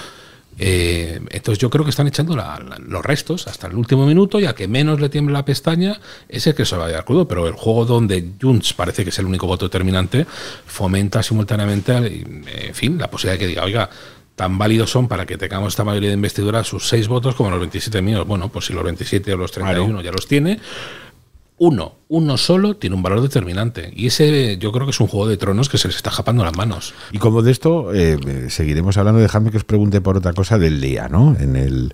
Eh, entonces yo creo que están echando la- la- los restos hasta el último minuto y a que menos le tiemble la pestaña es el que se va a dar crudo, pero el juego donde Junts parece que es el único voto determinante fomenta simultáneamente, en fin, la posibilidad de que diga, oiga, tan válidos son para que tengamos esta mayoría de investidura sus seis votos como los 27 míos. Bueno, pues si los 27 o los 31 ya los tiene, uno, uno solo tiene un valor determinante. Y ese yo creo que es un juego de tronos que se les está japando las manos. Y como de esto eh, seguiremos hablando, dejadme que os pregunte por otra cosa del día, ¿no? En el,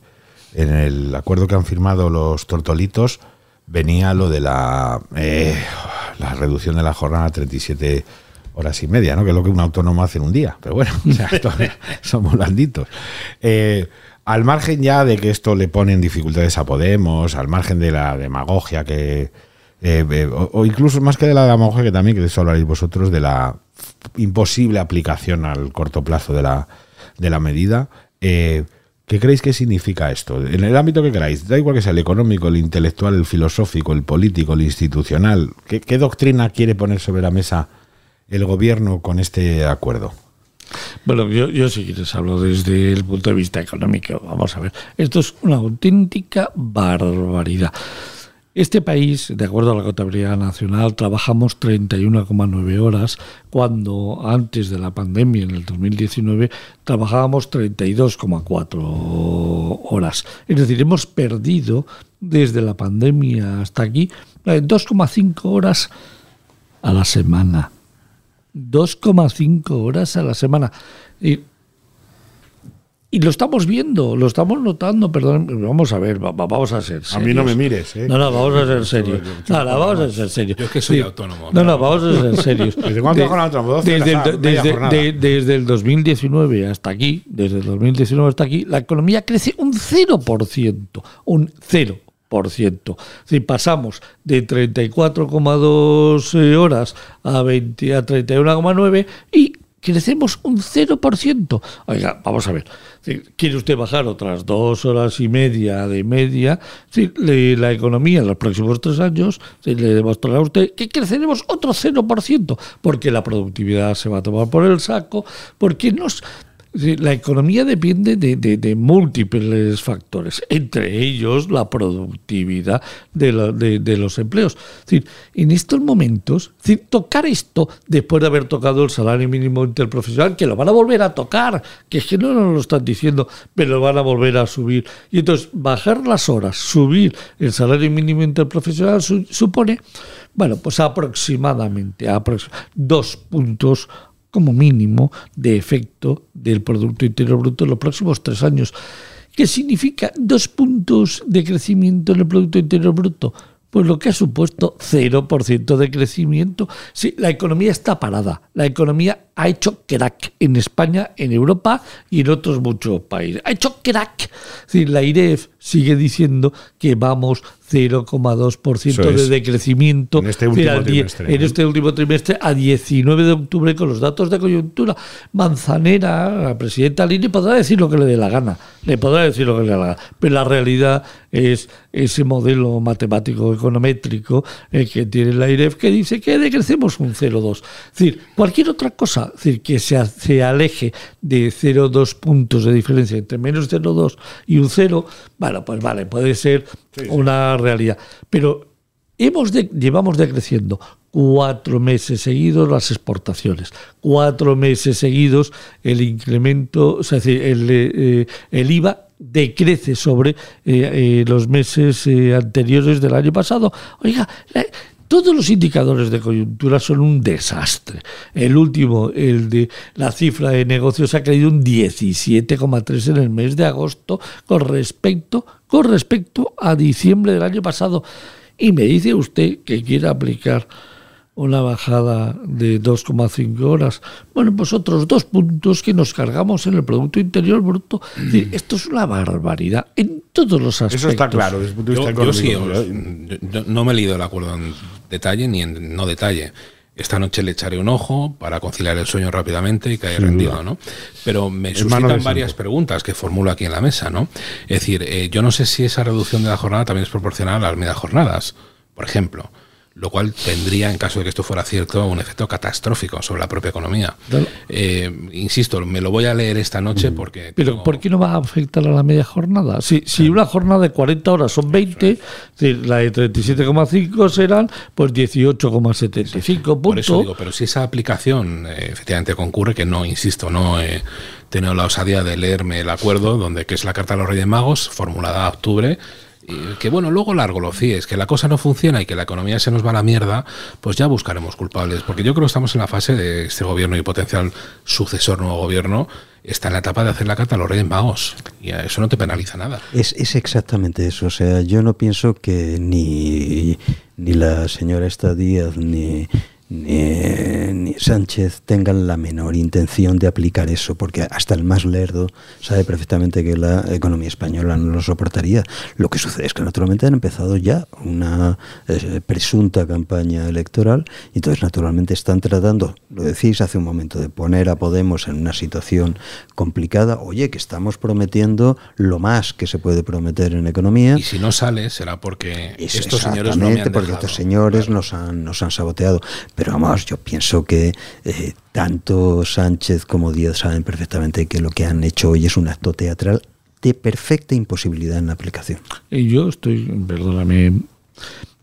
en el acuerdo que han firmado los tortolitos venía lo de la, eh, la reducción de la jornada a 37 horas y media, ¿no? Que es lo que un autónomo hace en un día. Pero bueno, o sea, somos blanditos. Eh, al margen ya de que esto le pone en dificultades a Podemos, al margen de la demagogia que... eh, eh, o, incluso más que de la demagogia que también, que de eso hablaréis vosotros, de la imposible aplicación al corto plazo de la, de la medida. eh, ¿Qué creéis que significa esto? En el ámbito que queráis, da igual que sea el económico, el intelectual, el filosófico, el político, el institucional. ¿Qué, doctrina quiere poner sobre la mesa el gobierno con este acuerdo? Bueno, yo, yo si quieres hablo desde el punto de vista económico. Vamos a ver, esto es una auténtica barbaridad. Este país, de acuerdo a la contabilidad nacional, trabajamos 31,9 horas, cuando antes de la pandemia, en el 2019, trabajábamos 32,4 horas. Es decir, hemos perdido desde la pandemia hasta aquí eh, 2,5 horas a la semana. 2,5 horas a la semana. Y lo estamos viendo, lo estamos notando, perdón, vamos a ver, va- va- vamos a ser serios. A mí no me mires, ¿eh? No, no, vamos a ser serios. No, no, vamos a ser serios. Yo es que soy autónomo. No, no, vamos a ser serios. ¿Desde cuándo un autónomo? 12 desde, el, desde- de- desde el 2019 hasta aquí, desde el 2019 hasta aquí, la economía crece un 0%, un 0%. Si pasamos de 34,2 eh, horas a, 20, a 31,9 y crecemos un 0%. Oiga, vamos a ver. ¿Quiere usted bajar otras dos horas y media de media? Le- la economía en los próximos tres años le demostrará a usted que creceremos otro 0%, porque la productividad se va a tomar por el saco, porque nos... La economía depende de, múltiples factores, entre ellos la productividad de, los empleos. Es en estos momentos, tocar esto después de haber tocado el salario mínimo interprofesional, que lo van a volver a tocar, que es que no nos lo están diciendo, pero lo van a volver a subir. Y entonces, bajar las horas, subir el salario mínimo interprofesional su- supone, bueno, pues aproximadamente aprox- dos puntos como mínimo de efecto del Producto Interior Bruto en los próximos tres años. ¿Qué significa dos puntos de crecimiento en el Producto Interior Bruto? Pues lo que ha supuesto 0% de crecimiento. Sí, la economía está parada. La economía ha hecho crack en España, en Europa y en otros muchos países. Ha hecho crack. Decir, la IREF sigue diciendo que vamos 0,2% Eso de decrecimiento En este último al die- trimestre, en ¿no? este último trimestre a 19 de octubre con los datos de coyuntura. Manzanera, la presidenta Lini, podrá decir lo que le dé la gana, le podrá decir lo que le dé la gana, pero la realidad es ese modelo matemático econométrico eh, que tiene la IREF que dice que decrecemos un 0,2. Es decir, cualquier otra cosa, es decir, que se, se aleje de 0,2 puntos de diferencia entre menos 0,2 y un 0, bueno, pues vale, puede ser una realidad. Pero Hemos de- llevamos decreciendo cuatro meses seguidos las exportaciones, cuatro meses seguidos el incremento, o sea, el, eh, el IVA decrece sobre eh, eh, los meses eh, anteriores del año pasado. Oiga, todos los indicadores de coyuntura son un desastre. El último, el de la cifra de negocios, ha caído un 17,3 en el mes de agosto con respecto, con respecto a diciembre del año pasado. Y me dice usted que quiere aplicar una bajada de 2,5 horas. Bueno, pues otros dos puntos que nos cargamos en el Producto Interior Bruto. Es decir, esto es una barbaridad en todos los aspectos. Eso está claro desde el punto de vista yo sí, económico. os- yo- yo no me he leído el acuerdo en detalle ni en no detalle. Esta noche le echaré un ojo para conciliar el sueño rápidamente y caer rendido. ¿no? Pero me suscitan varias preguntas que formulo aquí en la mesa, ¿no? Es decir, eh, yo no sé si esa reducción de la jornada también es proporcional a las media jornadas, por ejemplo, lo cual tendría, en caso de que esto fuera cierto, un efecto catastrófico sobre la propia economía. Eh, insisto, me lo voy a leer esta noche Mm. porque Pero ¿por qué no va a afectar a la media jornada? Si, si una jornada de 40 horas son 20, es decir, la de 37,5 serán pues 18,75 Por eso digo, pero si esa aplicación eh, efectivamente concurre, que no, insisto, no he tenido la osadía de leerme el acuerdo, donde que es la carta a los Reyes Magos, formulada a octubre, que bueno, luego largo lo es que la cosa no funciona y que la economía se nos va a la mierda, pues ya buscaremos culpables, porque yo creo que estamos en la fase de este gobierno y potencial sucesor nuevo gobierno, está en la etapa de hacer la carta a los Reyes y a eso no te penaliza nada. Es, es exactamente eso. O sea, yo no pienso que ni, ni la señora esta Díaz ni, ni, ni Sánchez tengan la menor intención de aplicar eso, porque hasta el más lerdo sabe perfectamente que la economía española no lo soportaría. Lo que sucede es que naturalmente han empezado ya una eh, presunta campaña electoral y entonces naturalmente están tratando, lo decís hace un momento, de poner a Podemos en una situación complicada. Oye, que estamos prometiendo lo más que se puede prometer en economía. Y si no sale, será porque estos señores no me exactamente, han porque estos señores nos han, nos han saboteado. Pero vamos, yo pienso que eh, tanto Sánchez como Díaz saben perfectamente que lo que han hecho hoy es un acto teatral de perfecta imposibilidad en la aplicación. Y yo estoy, perdóname,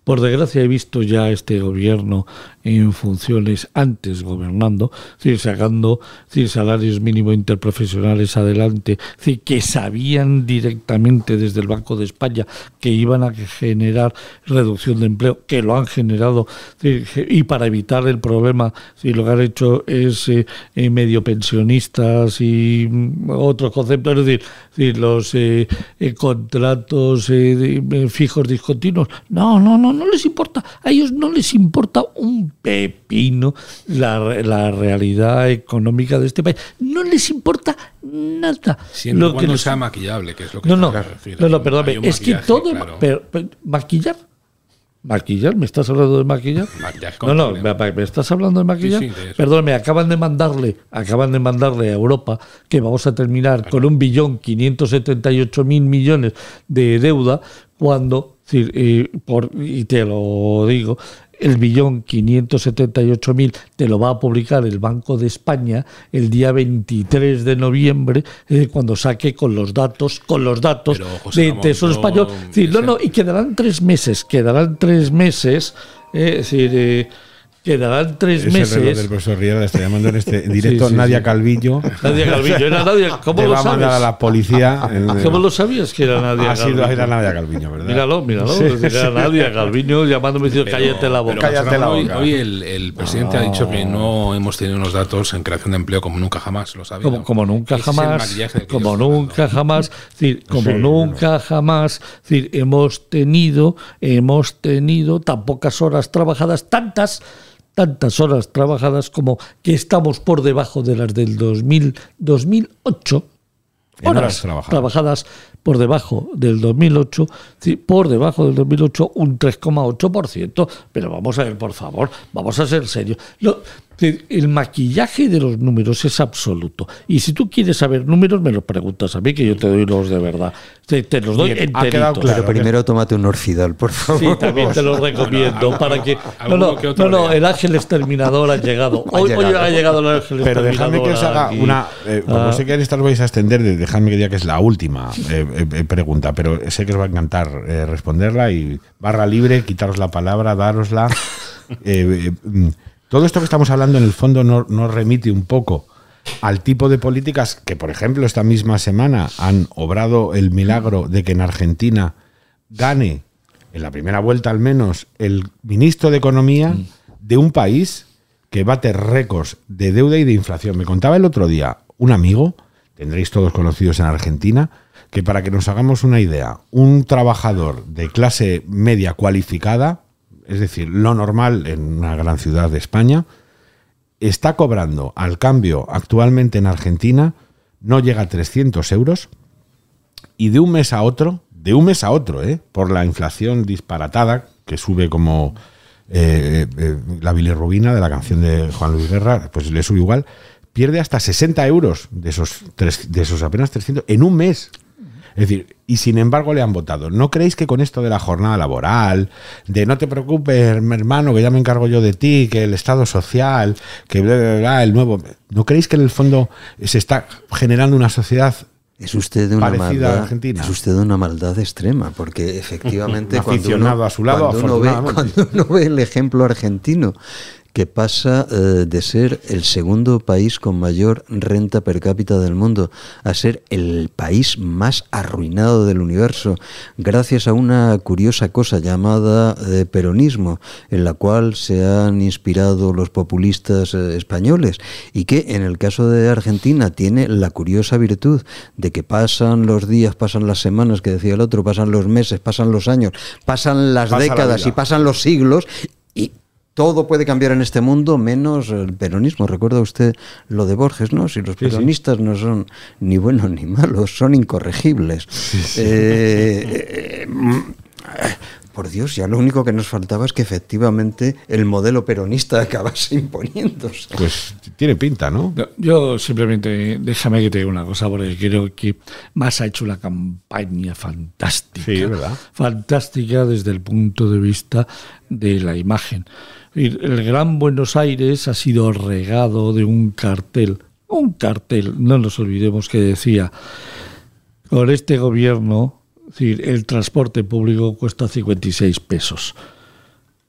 por desgracia he visto ya este gobierno en funciones antes gobernando, es decir, sacando es salarios mínimos interprofesionales adelante, es que sabían directamente desde el Banco de España que iban a generar reducción de empleo, que lo han generado, y para evitar el problema, si lo que han hecho es eh, eh, medio pensionistas y mm, otros conceptos, es decir, decir, los eh, eh, contratos eh, fijos discontinuos. No, no, no, no les importa. A ellos no les importa un pepino la, la realidad económica de este país. No les importa nada. Siempre Lo que les- sea maquillable, que es lo que no, no, claro, es decir, no, no, un es que todo, claro. pero- pero- maquillar, maquillar, ¿me estás hablando de maquillar? No, no, me, me estás hablando de maquillar. Sí, sí, de. Perdón, me acaban de mandarle, acaban de mandarle a Europa que vamos a terminar con un billón 578 mil millones de deuda cuando, eh, por, y te lo digo, el billón 578.000 te lo va a publicar el Banco de España el día 23 de noviembre, eh, cuando saque con los datos, con los datos Pero, José de Tesoro no, Español. Es decir, no, no, y quedarán tres meses, quedarán tres meses, eh, es decir, eh, quedarán tres Es el reloj meses. del profesor Riera, le está llamando en este en directo Sí, sí, Nadia sí. Calvillo. Nadia Calvillo, era Nadia, ¿cómo Te lo va a mandar sabes? a la policía. en- ¿Cómo lo sabías que era Nadia Ha sido Calviño? era Nadia Calviño, ¿verdad? Míralo, míralo. Era sí. Nadia Calviño llamándome diciendo Pero- cállate la boca. pero, Cállate la hoy, boca. hoy el, el presidente ha dicho que no hemos tenido unos datos en creación de empleo como nunca jamás, lo sabía. como, como nunca Ese el jamás, como nunca jamás, decir, como Sí, nunca jamás, es decir, hemos tenido, hemos tenido tan pocas horas trabajadas, tantas, tantas horas trabajadas como que estamos por debajo de las del 2000, 2008. En horas Horas trabajadas. trabajadas por debajo del 2008, sí, por debajo del 2008 un 3,8%. Pero vamos a ver, por favor, vamos a ser serios. Lo- el maquillaje de los números es absoluto. Y si tú quieres saber números, me los preguntas a mí, que yo te doy los de verdad. Te, te los doy Bien, ha quedado enteritos. claro. Pero primero tómate un orfidal, por favor. Sí, también te lo recomiendo para que no no, que otro no, no, lea. el ángel exterminador ha llegado. Hoy, llegado. ha llegado el ángel Pero dejadme que os haga aquí. una. eh, como Ah. sé que en esta os vais a extender, de- dejadme que diga que es la última eh, eh, eh, pregunta, pero sé que os va a encantar eh, responderla y barra libre, quitaros la palabra, dárosla. Mm, todo esto que estamos hablando en el fondo no- nos remite un poco al tipo de políticas que, por ejemplo, esta misma semana han obrado el milagro de que en Argentina gane, en la primera vuelta al menos, el ministro de Economía de un país que bate récords de deuda y de inflación. Me contaba el otro día un amigo, tendréis todos conocidos en Argentina, que para que nos hagamos una idea, un trabajador de clase media cualificada, es decir, lo normal en una gran ciudad de España, está cobrando al cambio actualmente en Argentina, no llega a 300 euros, y de un mes a otro, de un mes a otro, ¿eh? por la inflación disparatada, que sube como eh, eh, la bilirrubina de la canción de Juan Luis Guerra, pues le sube igual, pierde hasta 60 euros de esos, tres- de esos apenas 300 en un mes. Es decir, y sin embargo le han votado. ¿No creéis que con esto de la jornada laboral, de no te preocupes, hermano, que ya me encargo yo de ti, que el Estado social, que bla, bla, bla, el nuevo... ¿No creéis que en el fondo se está generando una sociedad Es usted de una a Argentina? es usted de una maldad extrema, porque efectivamente cuando uno, a su lado, cuando uno ve, cuando uno ve el ejemplo argentino que pasa eh, de ser el segundo país con mayor renta per cápita del mundo a ser el país más arruinado del universo, gracias a una curiosa cosa llamada eh, peronismo, en la cual se han inspirado los populistas eh, españoles y que en el caso de Argentina tiene la curiosa virtud de que pasan los días, pasan las semanas, que decía el otro, pasan los meses, pasan los años, pasan las Pasa décadas y pasan los siglos todo puede cambiar en este mundo menos el peronismo. Recuerda usted lo de Borges, ¿no? Si los peronistas no son ni buenos ni malos, son incorregibles. Eh, eh, por Dios, ya lo único que nos faltaba es que efectivamente el modelo peronista acabase imponiéndose. Pues tiene pinta, ¿no? No, Yo simplemente, déjame que te diga una cosa, porque creo que Más ha hecho una campaña fantástica. Sí, verdad. Fantástica desde el punto de vista de la imagen. El Gran Buenos Aires ha sido regado de un cartel, un cartel, no nos olvidemos que decía, con este gobierno, es decir, el transporte público cuesta 56 pesos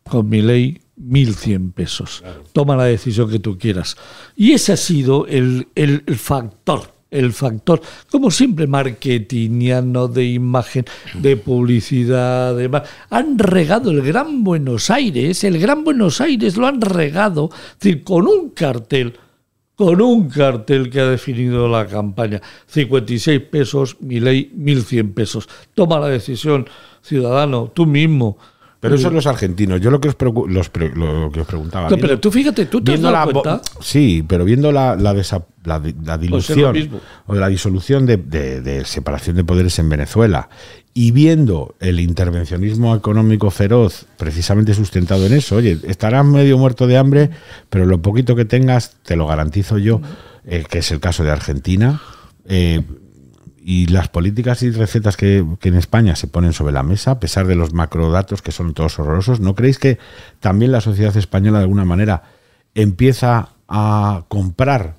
con mi ley 1.100 pesos. Toma la decisión que tú quieras. Y ese ha sido el, el- el factor, el factor, como siempre, marketingiano, de imagen, de publicidad, de... ma- Han regado el Gran Buenos Aires, el Gran Buenos Aires lo han regado, es decir, con un cartel con un cartel que ha definido la campaña. 56 pesos, mi ley 1.100 pesos. Toma la decisión, ciudadano, tú mismo. Pero eso es los argentinos. Yo lo que os, los pre- lo que os preguntaba. No, viendo- pero tú fíjate, tú te has viendo dado la cuenta. Sí, pero viendo la, la, desa- la di- la Pues dilución o la disolución de, de- de separación de poderes en Venezuela y viendo el intervencionismo económico feroz precisamente sustentado en eso, oye, estarás medio muerto de hambre, pero lo poquito que tengas, te lo garantizo yo, eh, que es el caso de Argentina, eh, y las políticas y recetas que, en España se ponen sobre la mesa, a pesar de los macrodatos que son todos horrorosos, ¿no creéis que también la sociedad española de alguna manera empieza a comprar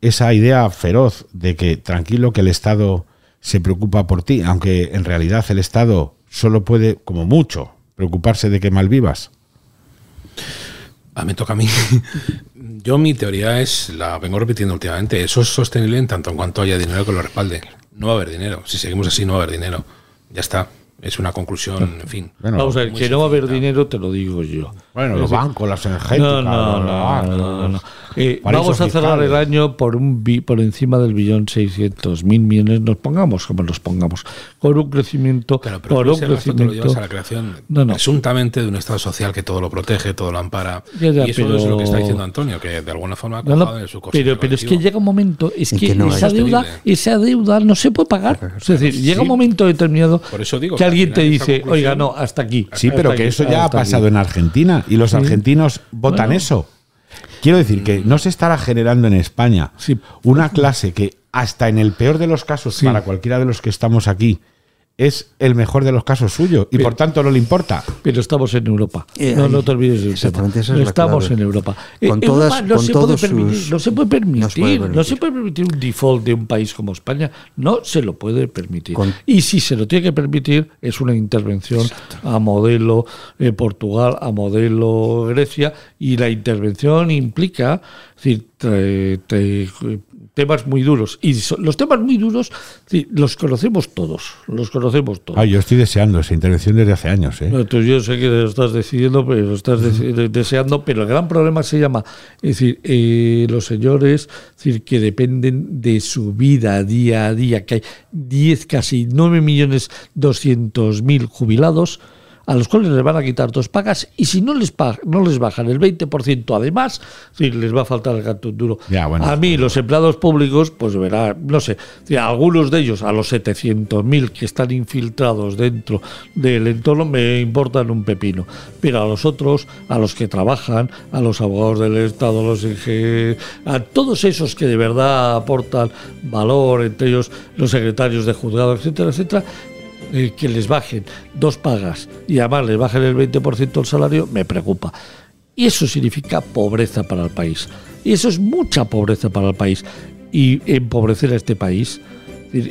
esa idea feroz de que tranquilo que el Estado se preocupa por ti, aunque en realidad el Estado solo puede, como mucho, preocuparse de que malvivas? Ah, me toca a mí. Yo mi teoría es, la vengo repitiendo últimamente, eso es sostenible en tanto en cuanto haya dinero que lo respalde. No va a haber dinero. Si seguimos así, no va a haber dinero. Ya está. Es una conclusión, en fin. Bueno, Vamos a ver, que no va a haber dinero, te lo digo yo. Bueno, los bancos, las energéticas. No, no, no. no, no, Eh, vamos a cerrar el año por un bi, por encima del billón 600 mil millones, nos pongamos como nos pongamos, con un crecimiento, Claro, pero por un te lo crecimiento. llevas a la creación No, no. presuntamente de un Estado social que todo lo protege, todo lo ampara. Ya, ya, y eso pero- es lo que está diciendo Antonio, que de alguna forma No, no, en su pero, pero es que llega un momento, es que, que no esa, es deuda, esa deuda no se puede pagar. Es decir, llega un momento determinado Por eso digo que alguien te dice, oiga, no, hasta aquí. Sí, hasta pero aquí, que eso ya ha hasta aquí". pasado en Argentina y los Sí. argentinos votan Bueno. eso. Quiero decir que no se estará generando en España una clase que hasta en el peor de los casos para cualquiera de los que estamos aquí es el mejor de los casos suyo y por tanto no le importa. Pero estamos en Europa. Eh, no, no te olvides del exactamente, tema. esa es la Estamos clave. en Europa. Con Eh, todas- Europa no, con se puede todos permitir, sus- no se puede permitir. No se puede No permitir. se puede permitir un default de un país como España. No se lo puede permitir. Con- y si se lo tiene que permitir, es una intervención a modelo eh, Portugal, a modelo Grecia. Y la intervención implica es decir, tra- temas muy duros. Y so- los temas muy duros los conocemos todos. Los conocemos todos. Ah, yo estoy deseando esa intervención desde hace años. ¿eh? No, tú, yo sé que lo estás decidiendo, pero lo estás de- deseando, pero el gran problema se llama, es decir, eh, los señores, es decir, que dependen de su vida día a día, que hay 10, casi 9 millones 200 mil jubilados, a los cuales les van a quitar dos pagas y si no les pa- no les bajan el 20% además, decir, les va a faltar el gato duro. Ya, bueno. a mí los empleados públicos, pues verá, no sé, decir, algunos de ellos, a los 700.000 que están infiltrados dentro del entorno, me importan un pepino. Pero a los otros, a los que trabajan, a los abogados del Estado, a los inge- a todos esos que de verdad aportan valor, entre ellos los secretarios de juzgado, etcétera, etcétera, eh, que les bajen dos pagas y además les bajen el 20% el salario, me preocupa. Y eso significa pobreza para el país. Y eso es mucha pobreza para el país. Y empobrecer a este país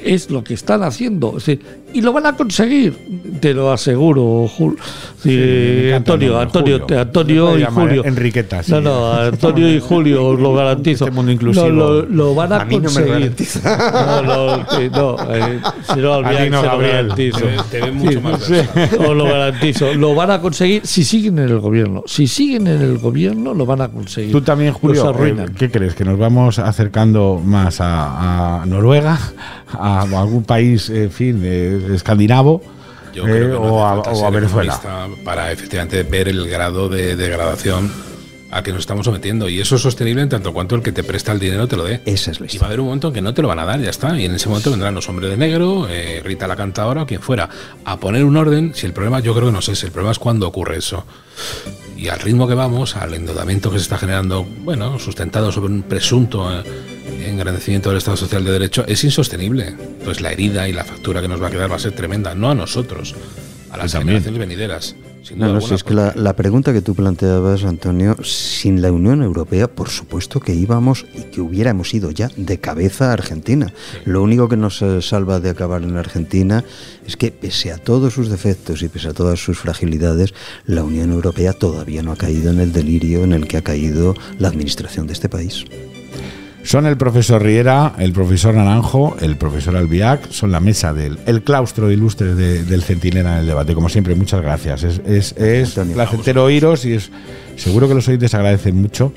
es lo que están haciendo. Es decir, y lo van a conseguir, te lo aseguro, Jul- Antonio, Antonio, Julio. Antonio y Julio. Enriqueta, sí. No, no, Antonio y Julio, os lo garantizo. Este mundo inclusivo. No, lo, lo van a, A mí no me conseguir. garantiza. No, no, no, eh, si no, al A ti viaje no, se lo garantizo. Te te mucho más Sí, Os lo garantizo. Lo van a conseguir si siguen en el gobierno. Si siguen en el gobierno, lo van a conseguir. Tú también, Julio, eh, ¿qué crees? ¿Que nos vamos acercando más a, a Noruega, a algún país, en fin, eh, escandinavo, Yo eh, creo que no o, a, o Venezuela? Para efectivamente ver el grado de degradación a que nos estamos sometiendo. Y eso es sostenible en tanto cuanto el que te presta el dinero te lo dé. Esa es la Y va a haber un momento en que no te lo van a dar, ya está. Y en ese momento vendrán los hombres de negro, eh, Rita la cantadora o quien fuera, a poner un orden. Si el problema, yo creo que no sé, si el problema es cuando ocurre eso. Y al ritmo que vamos, al endeudamiento que se está generando, bueno, sustentado sobre un presunto eh, engrandecimiento del Estado Social de Derecho, es insostenible. Pues la herida y la factura que nos va a quedar va a ser tremenda, no a nosotros, a las también. generaciones venideras. Sin No, duda no, si es que la, la pregunta que tú planteabas, Antonio, sin la Unión Europea, por supuesto que íbamos y que hubiéramos ido ya de cabeza a Argentina. Lo único que nos eh, salva de acabar en Argentina es que, pese a todos sus defectos y pese a todas sus fragilidades, la Unión Europea todavía no ha caído en el delirio en el que ha caído la administración de este país. Son el profesor Riera, el profesor Naranjo, el profesor Albiac, son la mesa del el claustro de- del Centinela en el debate. Como siempre, muchas gracias. Es, es, es Antonio. placentero oíros y es seguro que los oyentes agradecen mucho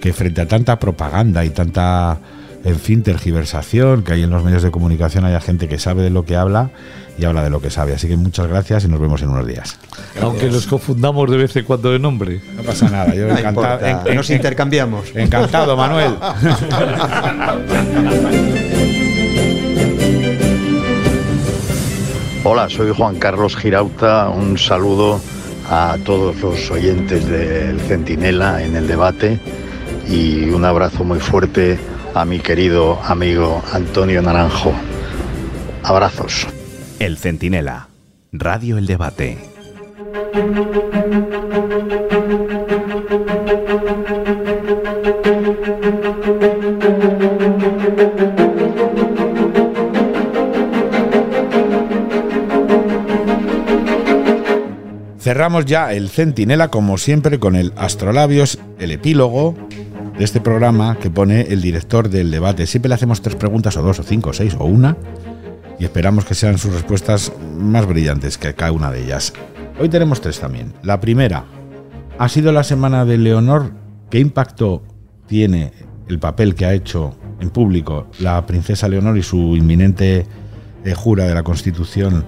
que frente a tanta propaganda y tanta, en fin, tergiversación que hay en los medios de comunicación, haya gente que sabe de lo que habla y habla de lo que sabe. Así que muchas gracias y nos vemos en unos días. Aunque nos confundamos de vez en cuando de nombre. No pasa nada, yo No encantado. importa, en- en- nos intercambiamos. Encantado, Manuel. Hola, soy Juan Carlos Girauta. Un saludo a todos los oyentes del Centinela en el debate y un abrazo muy fuerte a mi querido amigo Antonio Naranjo. Abrazos. El Centinela. Radio El Debate. Cerramos ya el Centinela, como siempre, con el Astrolabios, el epílogo este programa que pone el director del debate. Siempre le hacemos tres preguntas, o dos, o cinco, o seis, o una, y esperamos que sean sus respuestas más brillantes que cada una de ellas. Hoy tenemos tres también. La primera, ha sido la semana de Leonor. ¿Qué impacto tiene el papel que ha hecho en público la princesa Leonor y su inminente eh, jura de la Constitución?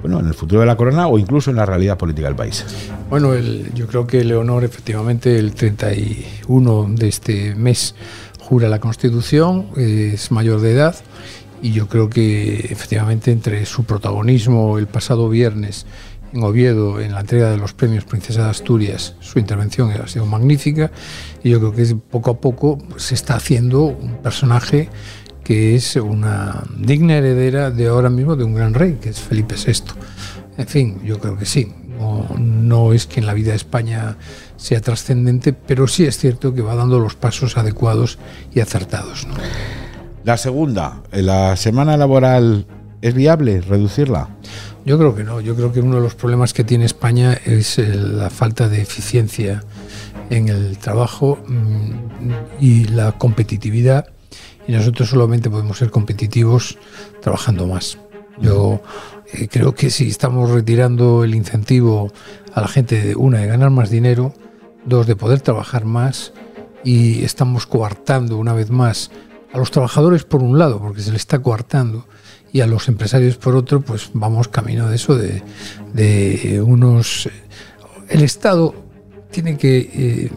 Bueno, en el futuro de la corona o incluso en la realidad política del país? Bueno, yo creo que Leonor efectivamente el 31 de este mes jura la Constitución, es mayor de edad y yo creo que efectivamente entre su protagonismo el pasado viernes en Oviedo en la entrega de los premios Princesa de Asturias, su intervención ha sido magnífica y yo creo que poco a poco se está haciendo un personaje que es una digna heredera de ahora mismo de un gran rey, que es Felipe VI. En fin, yo creo que sí. No, es que en la vida de España sea trascendente, pero sí es cierto que va dando los pasos adecuados y acertados. La segunda, ¿la semana laboral es viable reducirla? Yo creo que no. Yo creo que uno de los problemas que tiene España es la falta de eficiencia en el trabajo mm, y la competitividad y nosotros solamente podemos ser competitivos trabajando más. Yo eh, creo que si estamos retirando el incentivo a la gente, de, una, de ganar más dinero, dos, de poder trabajar más, y estamos coartando una vez más a los trabajadores por un lado, porque se les está coartando, y a los empresarios por otro, pues vamos camino de eso, de, de unos... El Estado tiene que... Eh,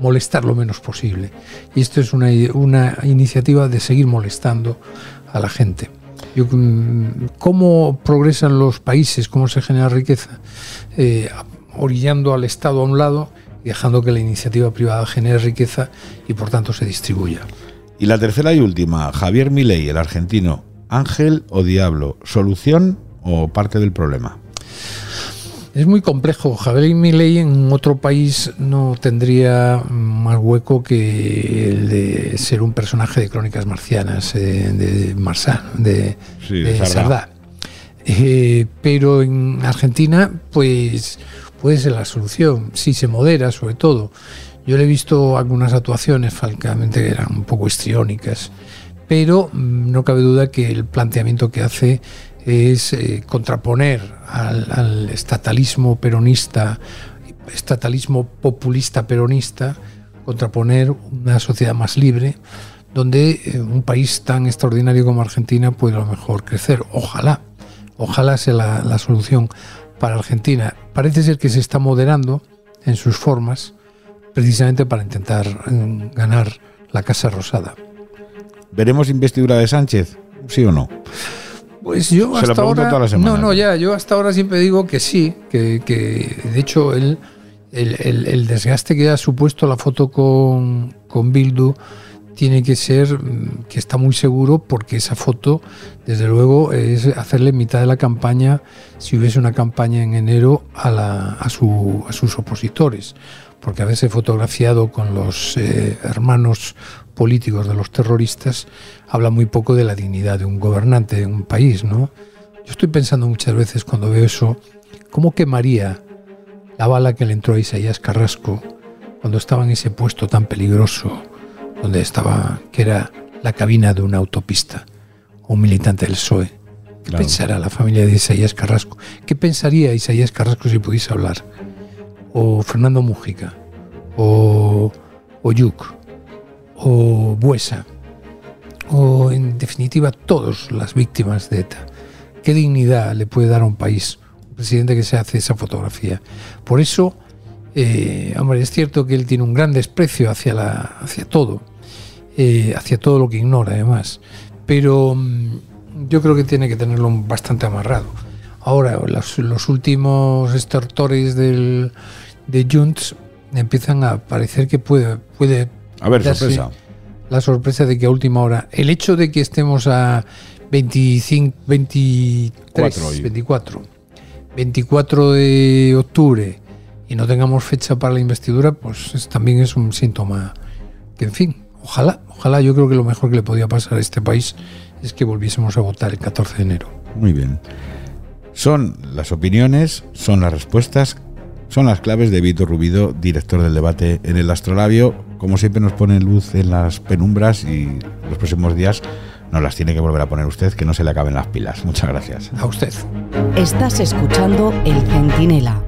molestar lo menos posible. Y esto es una, una iniciativa de seguir molestando a la gente. Mm, ¿Cómo progresan los países? ¿Cómo se genera riqueza? Eh, orillando al Estado a un lado y dejando que la iniciativa privada genere riqueza y por tanto se distribuya. Y la tercera y última, Javier Milei, el argentino, ángel o diablo, solución o parte del problema. Es muy complejo. Javier Milei en otro país no tendría más hueco que el de ser un personaje de crónicas marcianas, eh, de Marsan, de, Sardá. Eh, pero en Argentina, pues puede ser la solución, si se modera sobre todo. Yo le he visto algunas actuaciones, francamente, que eran un poco histriónicas, pero mm, no cabe duda que el planteamiento que hace es eh, contraponer al, estatalismo peronista, estatalismo populista peronista, contraponer una sociedad más libre, donde eh, un país tan extraordinario como Argentina puede a lo mejor crecer. Ojalá, ojalá sea la, solución para Argentina. Parece ser que se está moderando en sus formas, precisamente para intentar mm, ganar la Casa Rosada. ¿Veremos investidura de Sánchez? ¿Sí o no? Pues yo hasta ahora. no, no, ya, yo hasta ahora siempre digo que sí, que, de hecho el, el, desgaste que ha supuesto la foto con, con Bildu tiene que ser mm, que está muy seguro porque esa foto, desde luego, es hacerle mitad de la campaña, si hubiese una campaña en enero, a, la, a, su, a sus opositores. Porque haberse fotografiado con los eh, hermanos políticos de los terroristas habla muy poco de la dignidad de un gobernante de un país, ¿no? Yo estoy pensando muchas veces cuando veo eso, ¿cómo quemaría la bala que le entró a Isaías Carrasco cuando estaba en ese puesto tan peligroso, donde estaba, que era la cabina de una autopista, un militante del PSOE? ¿Qué pensará la familia de Isaías Carrasco? ¿Qué pensaría Isaías Carrasco si pudiese hablar? O Fernando Mújica, o, o Yuk, o Buesa, o en definitiva todas las víctimas de ETA. ¿Qué dignidad le puede dar a un país un presidente que se hace esa fotografía? Por eso, eh, hombre, es cierto que él tiene un gran desprecio hacia, la, hacia todo, eh, hacia todo lo que ignora además, pero mm, yo creo que tiene que tenerlo bastante amarrado. Ahora, los, últimos extortores del, de Junts empiezan a parecer que puede, puede a ver, sorpresa. La sorpresa de que a última hora, el hecho de que estemos a 25, 23, Cuatro hoy. 24, 24 de octubre y no tengamos fecha para la investidura, pues es- también es un síntoma que, en fin, ojalá, ojalá yo creo que lo mejor que le podía pasar a este país es que volviésemos a votar el 14 de enero. Muy bien. Son las opiniones, son las respuestas, son las claves de Vito Rubido, director del debate en el Astrolabio. Como siempre nos pone luz en las penumbras y los próximos días nos las tiene que volver a poner usted, que no se le acaben las pilas. Muchas gracias. A usted. Estás escuchando El Centinela.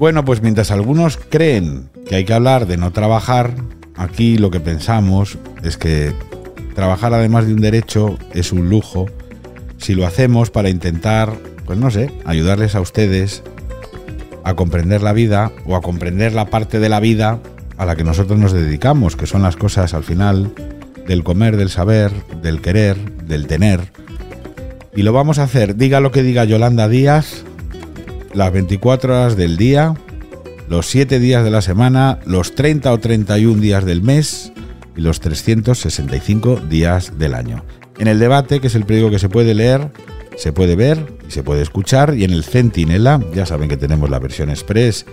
Bueno, pues mientras algunos creen que hay que hablar de no trabajar, aquí lo que pensamos es que trabajar además de un derecho es un lujo si lo hacemos para intentar, pues no sé, ayudarles a ustedes a comprender la vida o a comprender la parte de la vida a la que nosotros nos dedicamos, que son las cosas al final del comer, del saber, del querer, del tener. Y lo vamos a hacer, diga lo que diga Yolanda Díaz, las 24 horas del día, los 7 días de la semana, los 30 o 31 días del mes y los 365 días del año. En el debate, que es el periódico que se puede leer, se puede ver y se puede escuchar, y en el Centinela, ya saben que tenemos la versión express,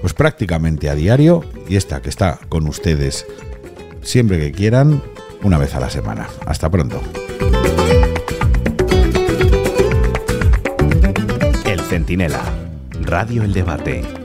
pues prácticamente a diario, y esta que está con ustedes siempre que quieran, una vez a la semana. Hasta pronto. Centinela. Radio El Debate.